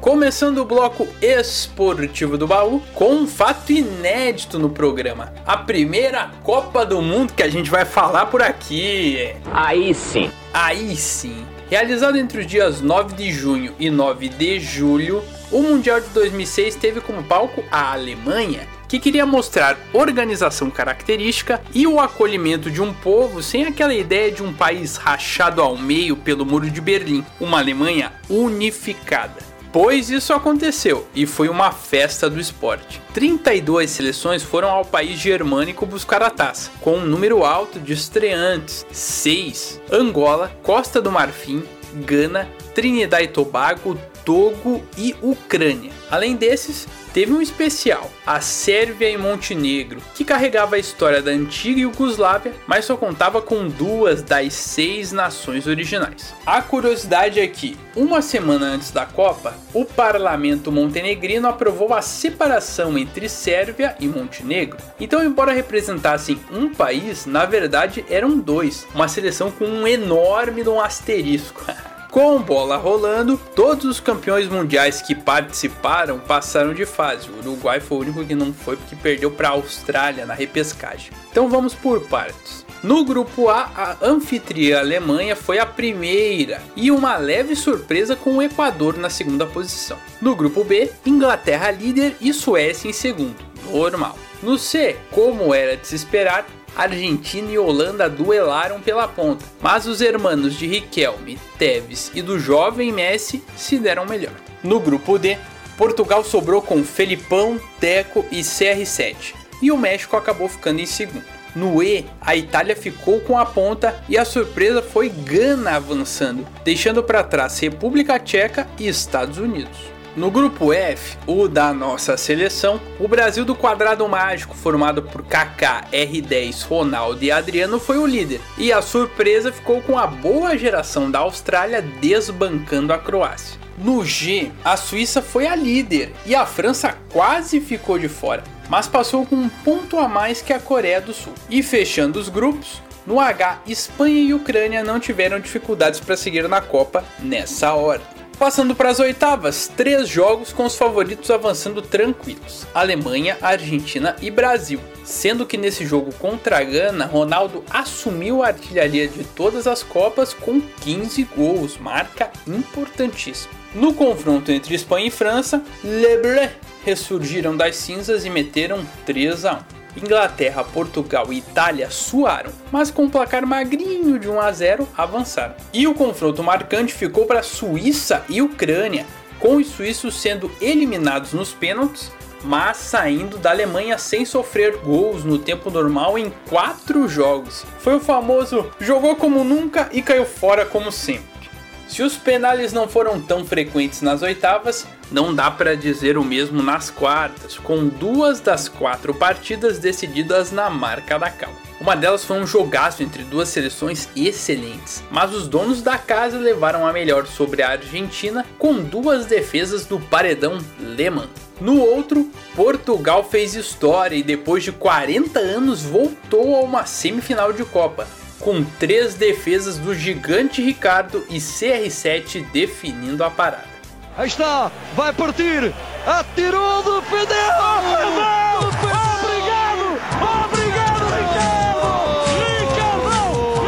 Speaker 2: Começando o bloco esportivo do baú com um fato inédito no programa. A primeira Copa do Mundo que a gente vai falar por aqui.
Speaker 5: Aí sim.
Speaker 2: Aí sim. Realizado entre os dias 9 de junho e 9 de julho, o Mundial de 2006 teve como palco a Alemanha, que queria mostrar organização característica e o acolhimento de um povo sem aquela ideia de um país rachado ao meio pelo Muro de Berlim, uma Alemanha unificada. Pois isso aconteceu e foi uma festa do esporte. 32 seleções foram ao país germânico buscar a taça, com um número alto de estreantes: 6. Angola, Costa do Marfim, Gana, Trinidad e Tobago, Togo e Ucrânia. Além desses, teve um especial, a Sérvia e Montenegro, que carregava a história da antiga Iugoslávia, mas só contava com duas das seis nações originais. A curiosidade é que, uma semana antes da Copa, o parlamento montenegrino aprovou a separação entre Sérvia e Montenegro. Então, embora representassem um país, na verdade eram dois, uma seleção com um enorme um asterisco. Com bola rolando, todos os campeões mundiais que participaram passaram de fase. O Uruguai foi o único que não foi porque perdeu para a Austrália na repescagem. Então vamos por partes. No grupo A, a anfitriã Alemanha foi a primeira e uma leve surpresa com o Equador na segunda posição. No grupo B, Inglaterra líder e Suécia em segundo, normal. No C, como era de se esperar, Argentina e Holanda duelaram pela ponta, mas os hermanos de Riquelme, Tevez e do jovem Messi se deram melhor. No grupo D, Portugal sobrou com Felipão, Teco e CR7, e o México acabou ficando em segundo. No E, a Itália ficou com a ponta e a surpresa foi Gana avançando, deixando para trás República Tcheca e Estados Unidos. No grupo F, o da nossa seleção, o Brasil do quadrado mágico, formado por Kaká, R10, Ronaldo e Adriano, foi o líder. E a surpresa ficou com a boa geração da Austrália desbancando a Croácia. No G, a Suíça foi a líder e a França quase ficou de fora, mas passou com um ponto a mais que a Coreia do Sul. E fechando os grupos, no H, Espanha e Ucrânia não tiveram dificuldades para seguir na Copa nessa hora. Passando para as oitavas, três jogos com os favoritos avançando tranquilos: Alemanha, Argentina e Brasil. Sendo que nesse jogo contra a Gana, Ronaldo assumiu a artilharia de todas as Copas com 15 gols, marca importantíssima. No confronto entre Espanha e França, Le ressurgiram das cinzas e meteram 3 a 1. Inglaterra, Portugal e Itália suaram, mas com um placar magrinho de 1 a 0 avançaram. E o confronto marcante ficou para Suíça e Ucrânia, com os suíços sendo eliminados nos pênaltis, mas saindo da Alemanha sem sofrer gols no tempo normal em quatro jogos. Foi o famoso jogou como nunca e caiu fora como sempre. Se os penales não foram tão frequentes nas oitavas, não dá para dizer o mesmo nas quartas, com duas das quatro partidas decididas na marca da cal. Uma delas foi um jogaço entre duas seleções excelentes, mas os donos da casa levaram a melhor sobre a Argentina com duas defesas do paredão Lehmann. No outro, Portugal fez história e depois de 40 anos voltou a uma semifinal de Copa, com três defesas do gigante Ricardo e CR7 definindo a parada.
Speaker 23: Aí está, vai partir, atirou, defendeu! Obrigado, obrigado, Ricardo!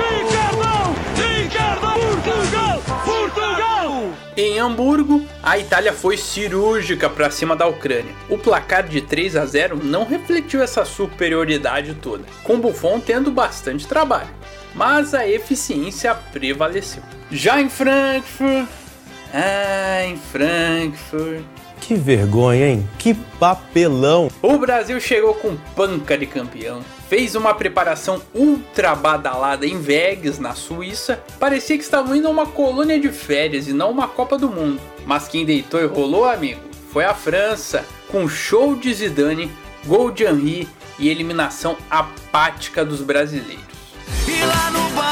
Speaker 23: Ricardão, Ricardão, Portugal, Portugal!
Speaker 2: Em Hamburgo, a Itália foi cirúrgica para cima da Ucrânia. O placar de 3 a 0 não refletiu essa superioridade toda, com Buffon tendo bastante trabalho, mas a eficiência prevaleceu. Já em Frankfurt, ah, em Frankfurt.
Speaker 6: Que vergonha, hein? Que papelão!
Speaker 2: O Brasil chegou com panca de campeão. Fez uma preparação ultra badalada em Vegas, na Suíça. Parecia que estavam indo a uma colônia de férias e não uma Copa do Mundo. Mas quem deitou e rolou, amigo, foi a França, com show de Zidane, gol de Henry e eliminação apática dos brasileiros.
Speaker 3: E lá no banco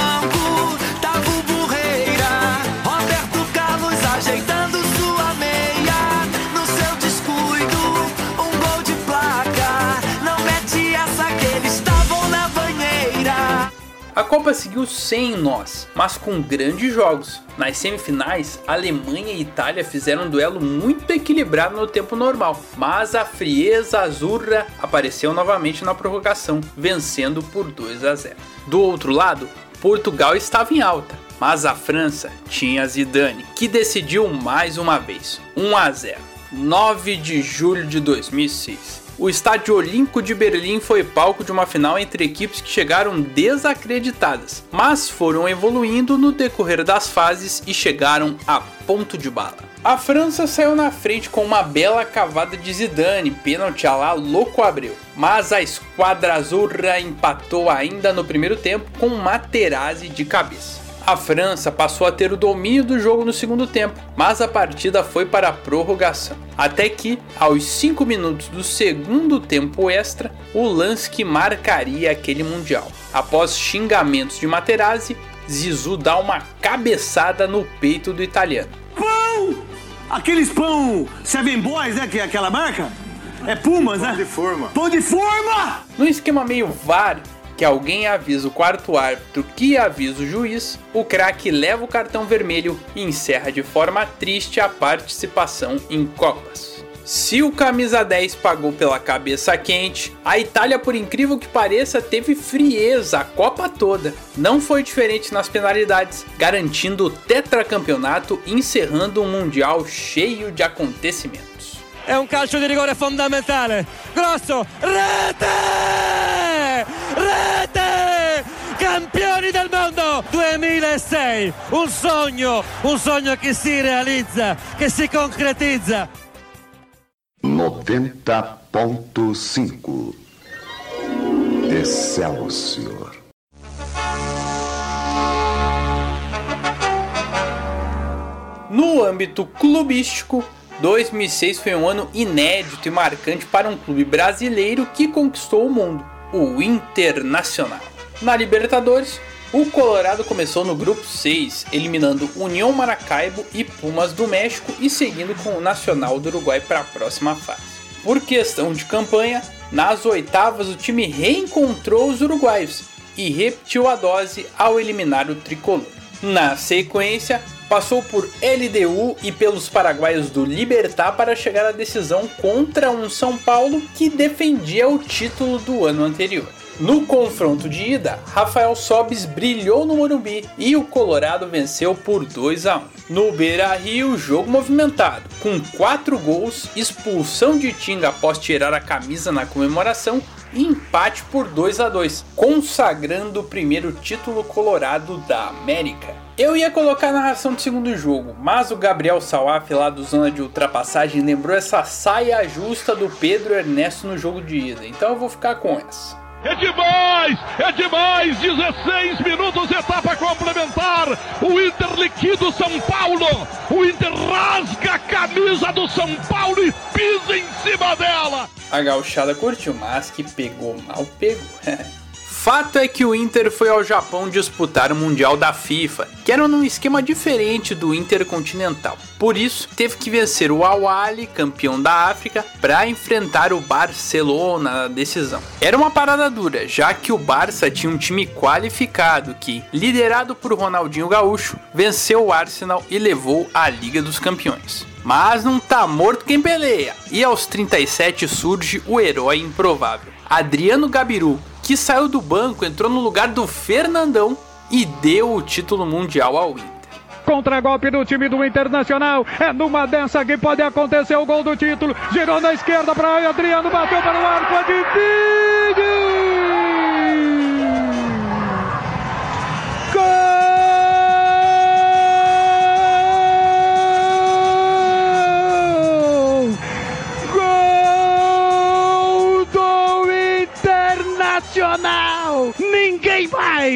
Speaker 2: A Copa seguiu sem nós, mas com grandes jogos. Nas semifinais, Alemanha e Itália fizeram um duelo muito equilibrado no tempo normal, mas a frieza azurra apareceu novamente na prorrogação, vencendo por 2 a 0. Do outro lado, Portugal estava em alta, mas a França tinha Zidane, que decidiu mais uma vez, 1 a 0. 9 de julho de 2006 o Estádio Olímpico de Berlim foi palco de uma final entre equipes que chegaram desacreditadas, mas foram evoluindo no decorrer das fases e chegaram a ponto de bala. A França saiu na frente com uma bela cavada de Zidane, pênalti a lá Louco Abreu. Mas a esquadra azurra empatou ainda no primeiro tempo com Materazzi de cabeça. A França passou a ter o domínio do jogo no segundo tempo, mas a partida foi para a prorrogação. Até que, aos 5 minutos do segundo tempo extra, o lance que marcaria aquele Mundial. Após xingamentos de Materazzi, Zizou dá uma cabeçada no peito do italiano.
Speaker 24: Pão! Aqueles pão Seven Boys, né? Que é aquela marca? É Pumas, né? Pão de forma. Pão de forma!
Speaker 2: No esquema meio VAR, que alguém avisa o quarto árbitro que avisa o juiz, o craque leva o cartão vermelho e encerra de forma triste a participação em Copas. Se o camisa 10 pagou pela cabeça quente, a Itália, por incrível que pareça, teve frieza a Copa toda. Não foi diferente nas penalidades, garantindo o tetracampeonato e encerrando um mundial cheio de acontecimentos.
Speaker 23: È un calcio di rigore fondamentale. Grosso, rete! Rete! Campioni del mondo 2006. Un sogno, un sogno che si realizza, che si concretizza.
Speaker 9: 90.5 Excelsior.
Speaker 2: No âmbito clubístico, 2006 foi um ano inédito e marcante para um clube brasileiro que conquistou o mundo, o Internacional. Na Libertadores, o Colorado começou no grupo 6, eliminando União Maracaibo e Pumas do México e seguindo com o Nacional do Uruguai para a próxima fase. Por questão de campanha, nas oitavas o time reencontrou os uruguaios e repetiu a dose ao eliminar o tricolor. Na sequência, passou por LDU e pelos paraguaios do Libertar para chegar à decisão contra um São Paulo que defendia o título do ano anterior. No confronto de ida, Rafael Sobis brilhou no Morumbi e o Colorado venceu por 2 a 1. No Beira-Rio, jogo movimentado, com 4 gols, expulsão de Tinga após tirar a camisa na comemoração e empate por 2 a 2, consagrando o primeiro título colorado da América. Eu ia colocar a narração do segundo jogo, mas o Gabriel Salaf lá do Zona de Ultrapassagem lembrou essa saia justa do Pedro Ernesto no jogo de ida, então eu vou ficar com essa.
Speaker 21: É demais! É demais! 16 minutos, etapa complementar. O Inter liquida o São Paulo. O Inter rasga a camisa do São Paulo e pisa em cima dela.
Speaker 2: A gauchada curtiu, mas que pegou mal, pegou. Fato é que o Inter foi ao Japão disputar o Mundial da FIFA, que era num esquema diferente do Intercontinental. Por isso, teve que vencer o Al-Ahly, campeão da África, para enfrentar o Barcelona na decisão. Era uma parada dura, já que o Barça tinha um time qualificado que, liderado por Ronaldinho Gaúcho, venceu o Arsenal e levou a Liga dos Campeões. Mas não tá morto quem peleia. E aos 37 surge o herói improvável, Adriano Gabiru, que saiu do banco, entrou no lugar do Fernandão e deu o título mundial ao Inter.
Speaker 21: Contra-golpe do time do Internacional. É numa dessa que pode acontecer o gol do título. Girou na esquerda para Adriano, bateu para o arco. Adivinho!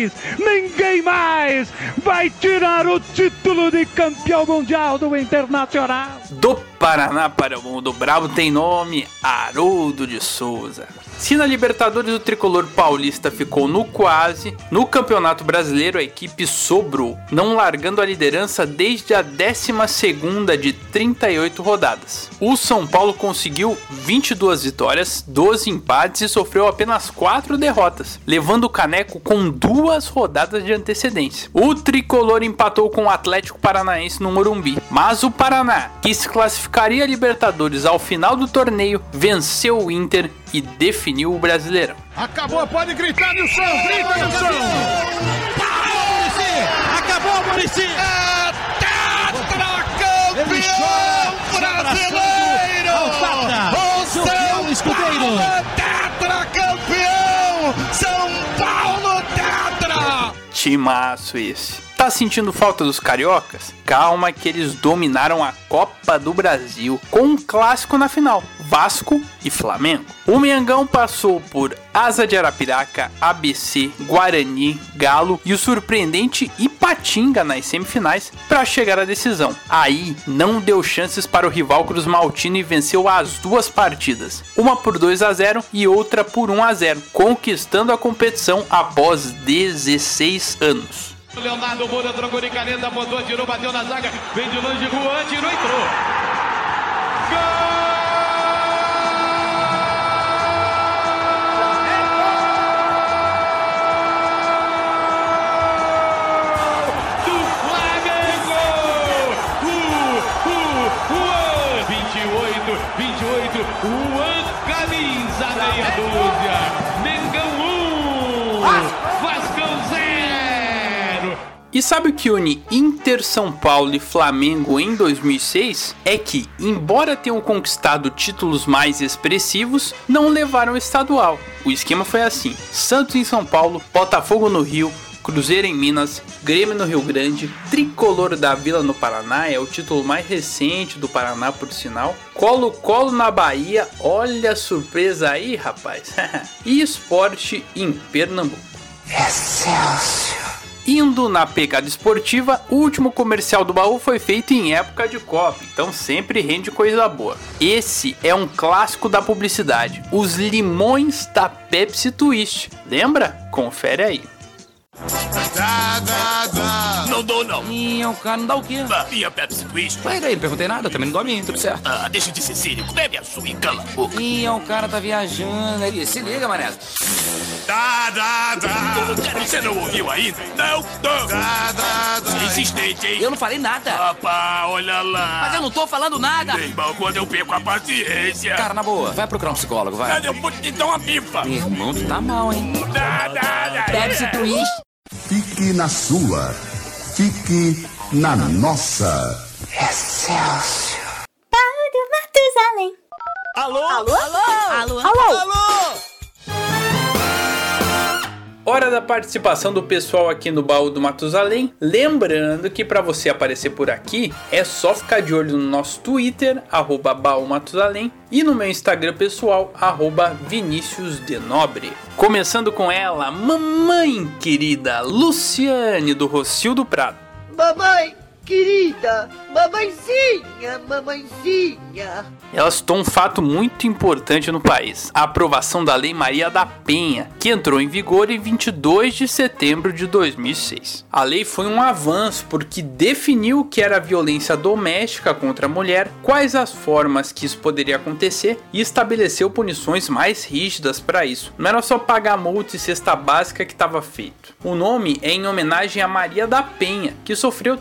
Speaker 21: Mais, ninguém mais vai tirar o título de campeão mundial do Internacional.
Speaker 2: Do Paraná para o mundo, o brabo tem nome Haroldo de Souza. Se na Libertadores o tricolor paulista ficou no quase, no Campeonato Brasileiro a equipe sobrou, não largando a liderança desde a 12ª de 38 rodadas. O São Paulo conseguiu 22 vitórias, 12 empates e sofreu apenas 4 derrotas, levando o caneco com duas rodadas de antecedência. O tricolor empatou com o Atlético Paranaense no Morumbi, mas o Paraná, que se classificaria a Libertadores ao final do torneio, venceu o Inter e definiu o Brasileirão.
Speaker 21: Acabou, pode gritar, Nilson! Grita, Nilson!
Speaker 23: Acabou, Murici!
Speaker 21: É
Speaker 23: se
Speaker 21: brasileiro! O São. Paulo tetracampeão! São Paulo tetra!
Speaker 2: Timaço esse. Tá sentindo falta dos cariocas? Calma que eles dominaram a Copa do Brasil com um clássico na final, Vasco e Flamengo. O Mengão passou por Asa de Arapiraca, ABC, Guarani, Galo e o surpreendente Ipatinga nas semifinais para chegar à decisão. Aí não deu chances para o rival Cruz Maltino e venceu as duas partidas, uma por 2 a 0 e outra por 1 a 0, conquistando a competição após 16 anos.
Speaker 21: Leonardo Moura trocou de caneta, botou, tirou, bateu na zaga, vem de longe, tirou, entrou. Juan Camisa Meia Dúzia. Mengão 1, Vascão 0.
Speaker 2: E sabe o que une Inter, São Paulo e Flamengo em 2006? É que, embora tenham conquistado títulos mais expressivos, não levaram estadual. O esquema foi assim: Santos em São Paulo, Botafogo no Rio, Cruzeiro em Minas, Grêmio no Rio Grande, Tricolor da Vila no Paraná, é o título mais recente do Paraná por sinal. Colo-Colo na Bahia, olha a surpresa aí, rapaz. e Esporte em Pernambuco. Excelsior. Indo na pegada esportiva, o último comercial do baú foi feito em época de Copa, então sempre rende coisa boa. Esse é um clássico da publicidade, os limões da Pepsi Twist. Lembra? Confere aí.
Speaker 25: Dá, dá, dá.
Speaker 26: Não dou, não.
Speaker 25: E o cara não dá o quê?
Speaker 26: Ah, e a Pepsi Twist?
Speaker 25: Ué, daí, não perguntei nada, também não dou a minha, tudo certo.
Speaker 26: Ah, deixa de ser cínico, bebe a sua e cala a boca.
Speaker 25: Ih, o cara tá viajando ali. Se liga, mané.
Speaker 26: Dá, dá, dá. Cara, você não ouviu ainda? Não, não. Dá, dá, dá. Insistente, hein?
Speaker 25: Eu não falei nada.
Speaker 26: Rapá, olha lá.
Speaker 25: Mas eu não tô falando nada.
Speaker 26: Meu irmão, quando eu perco a paciência.
Speaker 25: Cara, na boa, vai procurar um psicólogo, vai.
Speaker 26: Cara, eu vou te dar uma pipa.
Speaker 25: Meu irmão, tu tá mal, hein?
Speaker 26: Dá, dá, dá.
Speaker 25: Pepsi Twist.
Speaker 9: Fique na sua. Fique na nossa.
Speaker 11: Excelsior. Paulo Matusalém.
Speaker 26: Alô?
Speaker 11: Alô?
Speaker 14: Alô?
Speaker 11: Alô? Alô?
Speaker 26: Alô?
Speaker 2: Hora da participação do pessoal aqui no baú do Matusalém. Lembrando que para você aparecer por aqui é só ficar de olho no nosso Twitter, arroba e no meu Instagram pessoal, arroba Vinícius. Começando com ela, mamãe querida Luciane do Rocio do Prado.
Speaker 27: Mamãe querida, mamãezinha, mamãezinha.
Speaker 2: Ela citou um fato muito importante no país: a aprovação da Lei Maria da Penha, que entrou em vigor em 22 de setembro de 2006. A lei foi um avanço porque definiu o que era violência doméstica contra a mulher, quais as formas que isso poderia acontecer e estabeleceu punições mais rígidas para isso. Não era só pagar multa e cesta básica que estava feito. O nome é em homenagem a Maria da Penha, que sofreu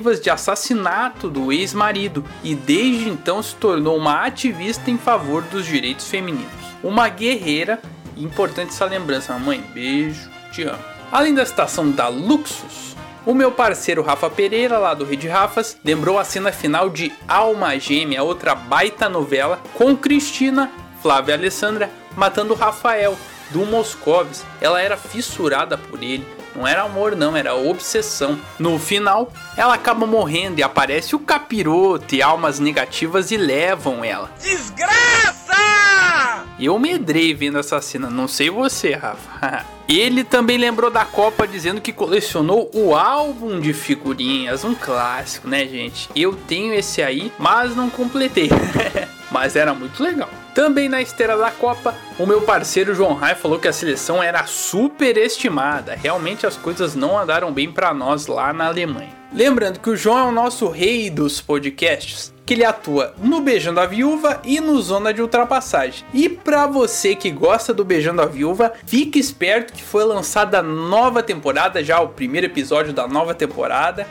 Speaker 2: tentativas de assassinato do ex-marido e desde então se tornou uma ativista em favor dos direitos femininos. Uma guerreira, importante essa lembrança, mamãe, beijo, te amo. Além da citação da Luxus, o meu parceiro Rafa Pereira, lá do Rede Rafas, lembrou a cena final de Alma Gêmea, outra baita novela, com Cristina, Flávia Alessandra, matando Rafael, do Moscovis. Ela era fissurada por ele, não era amor, não, era obsessão. No final, ela acaba morrendo e aparece o capiroto e almas negativas e levam ela.
Speaker 25: Desgraça!
Speaker 2: Eu medrei vendo essa cena, não sei você, Rafa. Ele também lembrou da Copa dizendo que colecionou o álbum de figurinhas, um clássico, né, gente? Eu tenho esse aí, mas não completei. mas era muito legal. Também na esteira da Copa, o meu parceiro João Rai falou que a seleção era superestimada. Realmente as coisas não andaram bem para nós lá na Alemanha. Lembrando que o João é o nosso rei dos podcasts, que ele atua no Beijando a Viúva e no Zona de Ultrapassagem. E para você que gosta do Beijando a Viúva, fique esperto que foi lançada a nova temporada, já o primeiro episódio da nova temporada.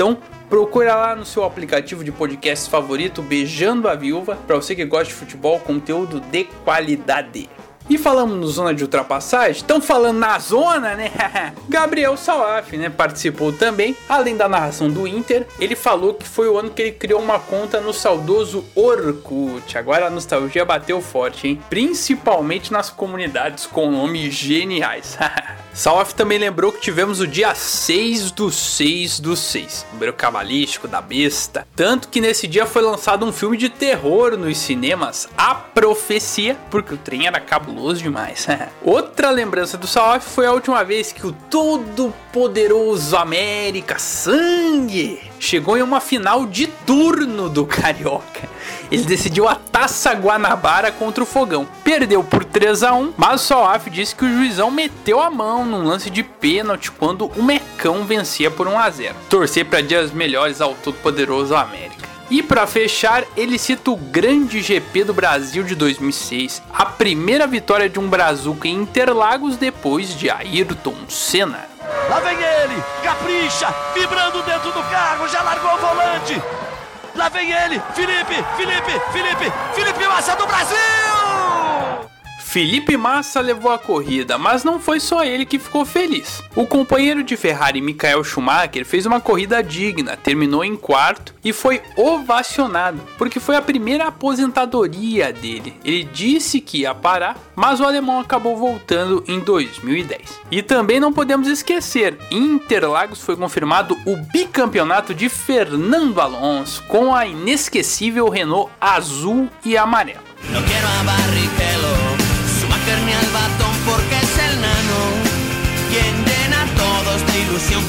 Speaker 2: Então, procura lá no seu aplicativo de podcast favorito Beijando a Viúva, para você que gosta de futebol, conteúdo de qualidade. E falamos no Zona de Ultrapassagem, estão falando na zona, né? Gabriel Salaf, né? Participou também. Além da narração do Inter, ele falou que foi o ano que ele criou uma conta no saudoso Orkut. Agora a nostalgia bateu forte, hein? Principalmente nas comunidades com nomes geniais. Salaf também lembrou que tivemos o dia 6 do 6 do 6, número cabalístico da besta. Tanto que nesse dia foi lançado um filme de terror nos cinemas, A Profecia, porque o trem era cabuloso demais. Outra lembrança do Salaf foi a última vez que o todo poderoso América Sangue chegou em uma final de turno do Carioca. Ele decidiu a Taça Guanabara contra o Fogão. Perdeu por 3 a 1 mas o Salaf disse que o juizão meteu a mão num lance de pênalti quando o Mecão vencia por 1 a 0 Torcer para dias melhores ao todo-poderoso América. E para fechar, ele cita o grande GP do Brasil de 2006, a primeira vitória de um Brazuca em Interlagos depois de Ayrton Senna.
Speaker 21: Lá vem ele, capricha, vibrando dentro do carro, já largou o volante. Lá vem ele, Felipe, Felipe, Felipe, Felipe Massa do Brasil!
Speaker 2: Felipe Massa levou a corrida, mas não foi só ele que ficou feliz. O companheiro de Ferrari Michael Schumacher fez uma corrida digna, terminou em quarto e foi ovacionado, porque foi a primeira aposentadoria dele. Ele disse que ia parar, mas o alemão acabou voltando em 2010. E também não podemos esquecer, em Interlagos foi confirmado o bicampeonato de Fernando Alonso com a inesquecível Renault azul e amarelo.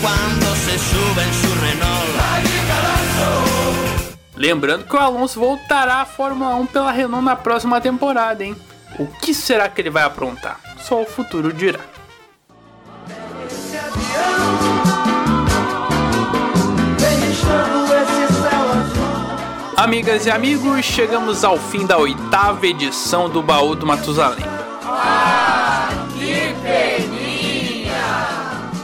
Speaker 3: Cuando se sube en su Renault.
Speaker 2: Lembrando que o Alonso voltará à Fórmula 1 pela Renault na próxima temporada, hein? O que será que ele vai aprontar? Só o futuro dirá. Amigas e amigos, chegamos ao fim da oitava edição do Baú do Matusalém.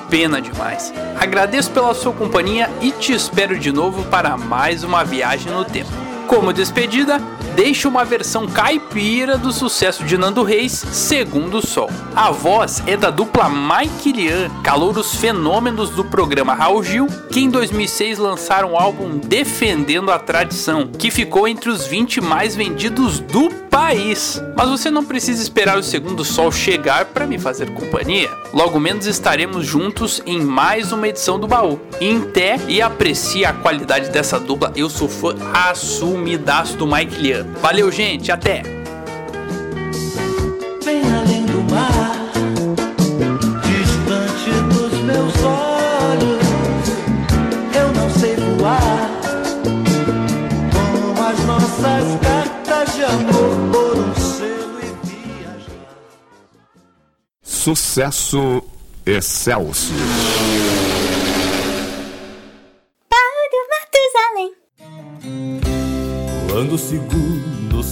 Speaker 2: Pena demais. Agradeço pela sua companhia e te espero de novo para mais uma viagem no tempo. Como despedida, deixo uma versão caipira do sucesso de Nando Reis, Segundo o Sol. A voz é da dupla Mike Lian, calouros fenômenos do programa Raul Gil, que em 2006 lançaram o álbum Defendendo a Tradição, que ficou entre os 20 mais vendidos do país. Mas você não precisa esperar o Segundo Sol chegar para me fazer companhia. Logo menos estaremos juntos em mais uma edição do Baú. Em té e aprecie a qualidade dessa dupla, eu sou fã assumidaço do Mike Lian. Valeu, gente, até!
Speaker 3: Bem além do mar, distante dos meus olhos, eu não sei voar. Como as nossas cartas de amor por um selo e viajar.
Speaker 9: Sucesso Excelsior.
Speaker 28: Baú do Matusalém.
Speaker 23: Quando o segundo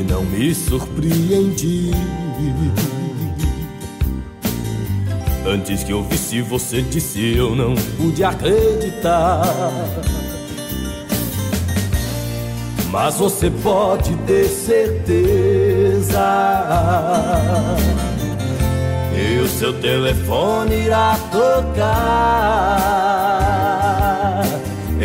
Speaker 23: Que não me surpreendi. Antes que eu visse você disse eu não pude acreditar. Mas você pode ter certeza. E o seu telefone irá tocar.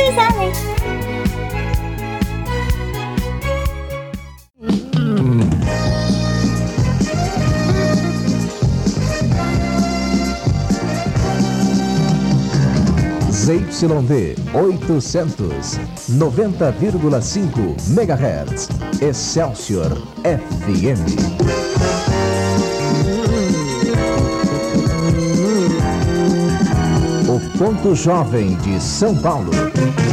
Speaker 28: Matusalém.
Speaker 1: ZYD 800, 90,5 MHz. Excelsior FM. O ponto jovem de São Paulo. Thank you.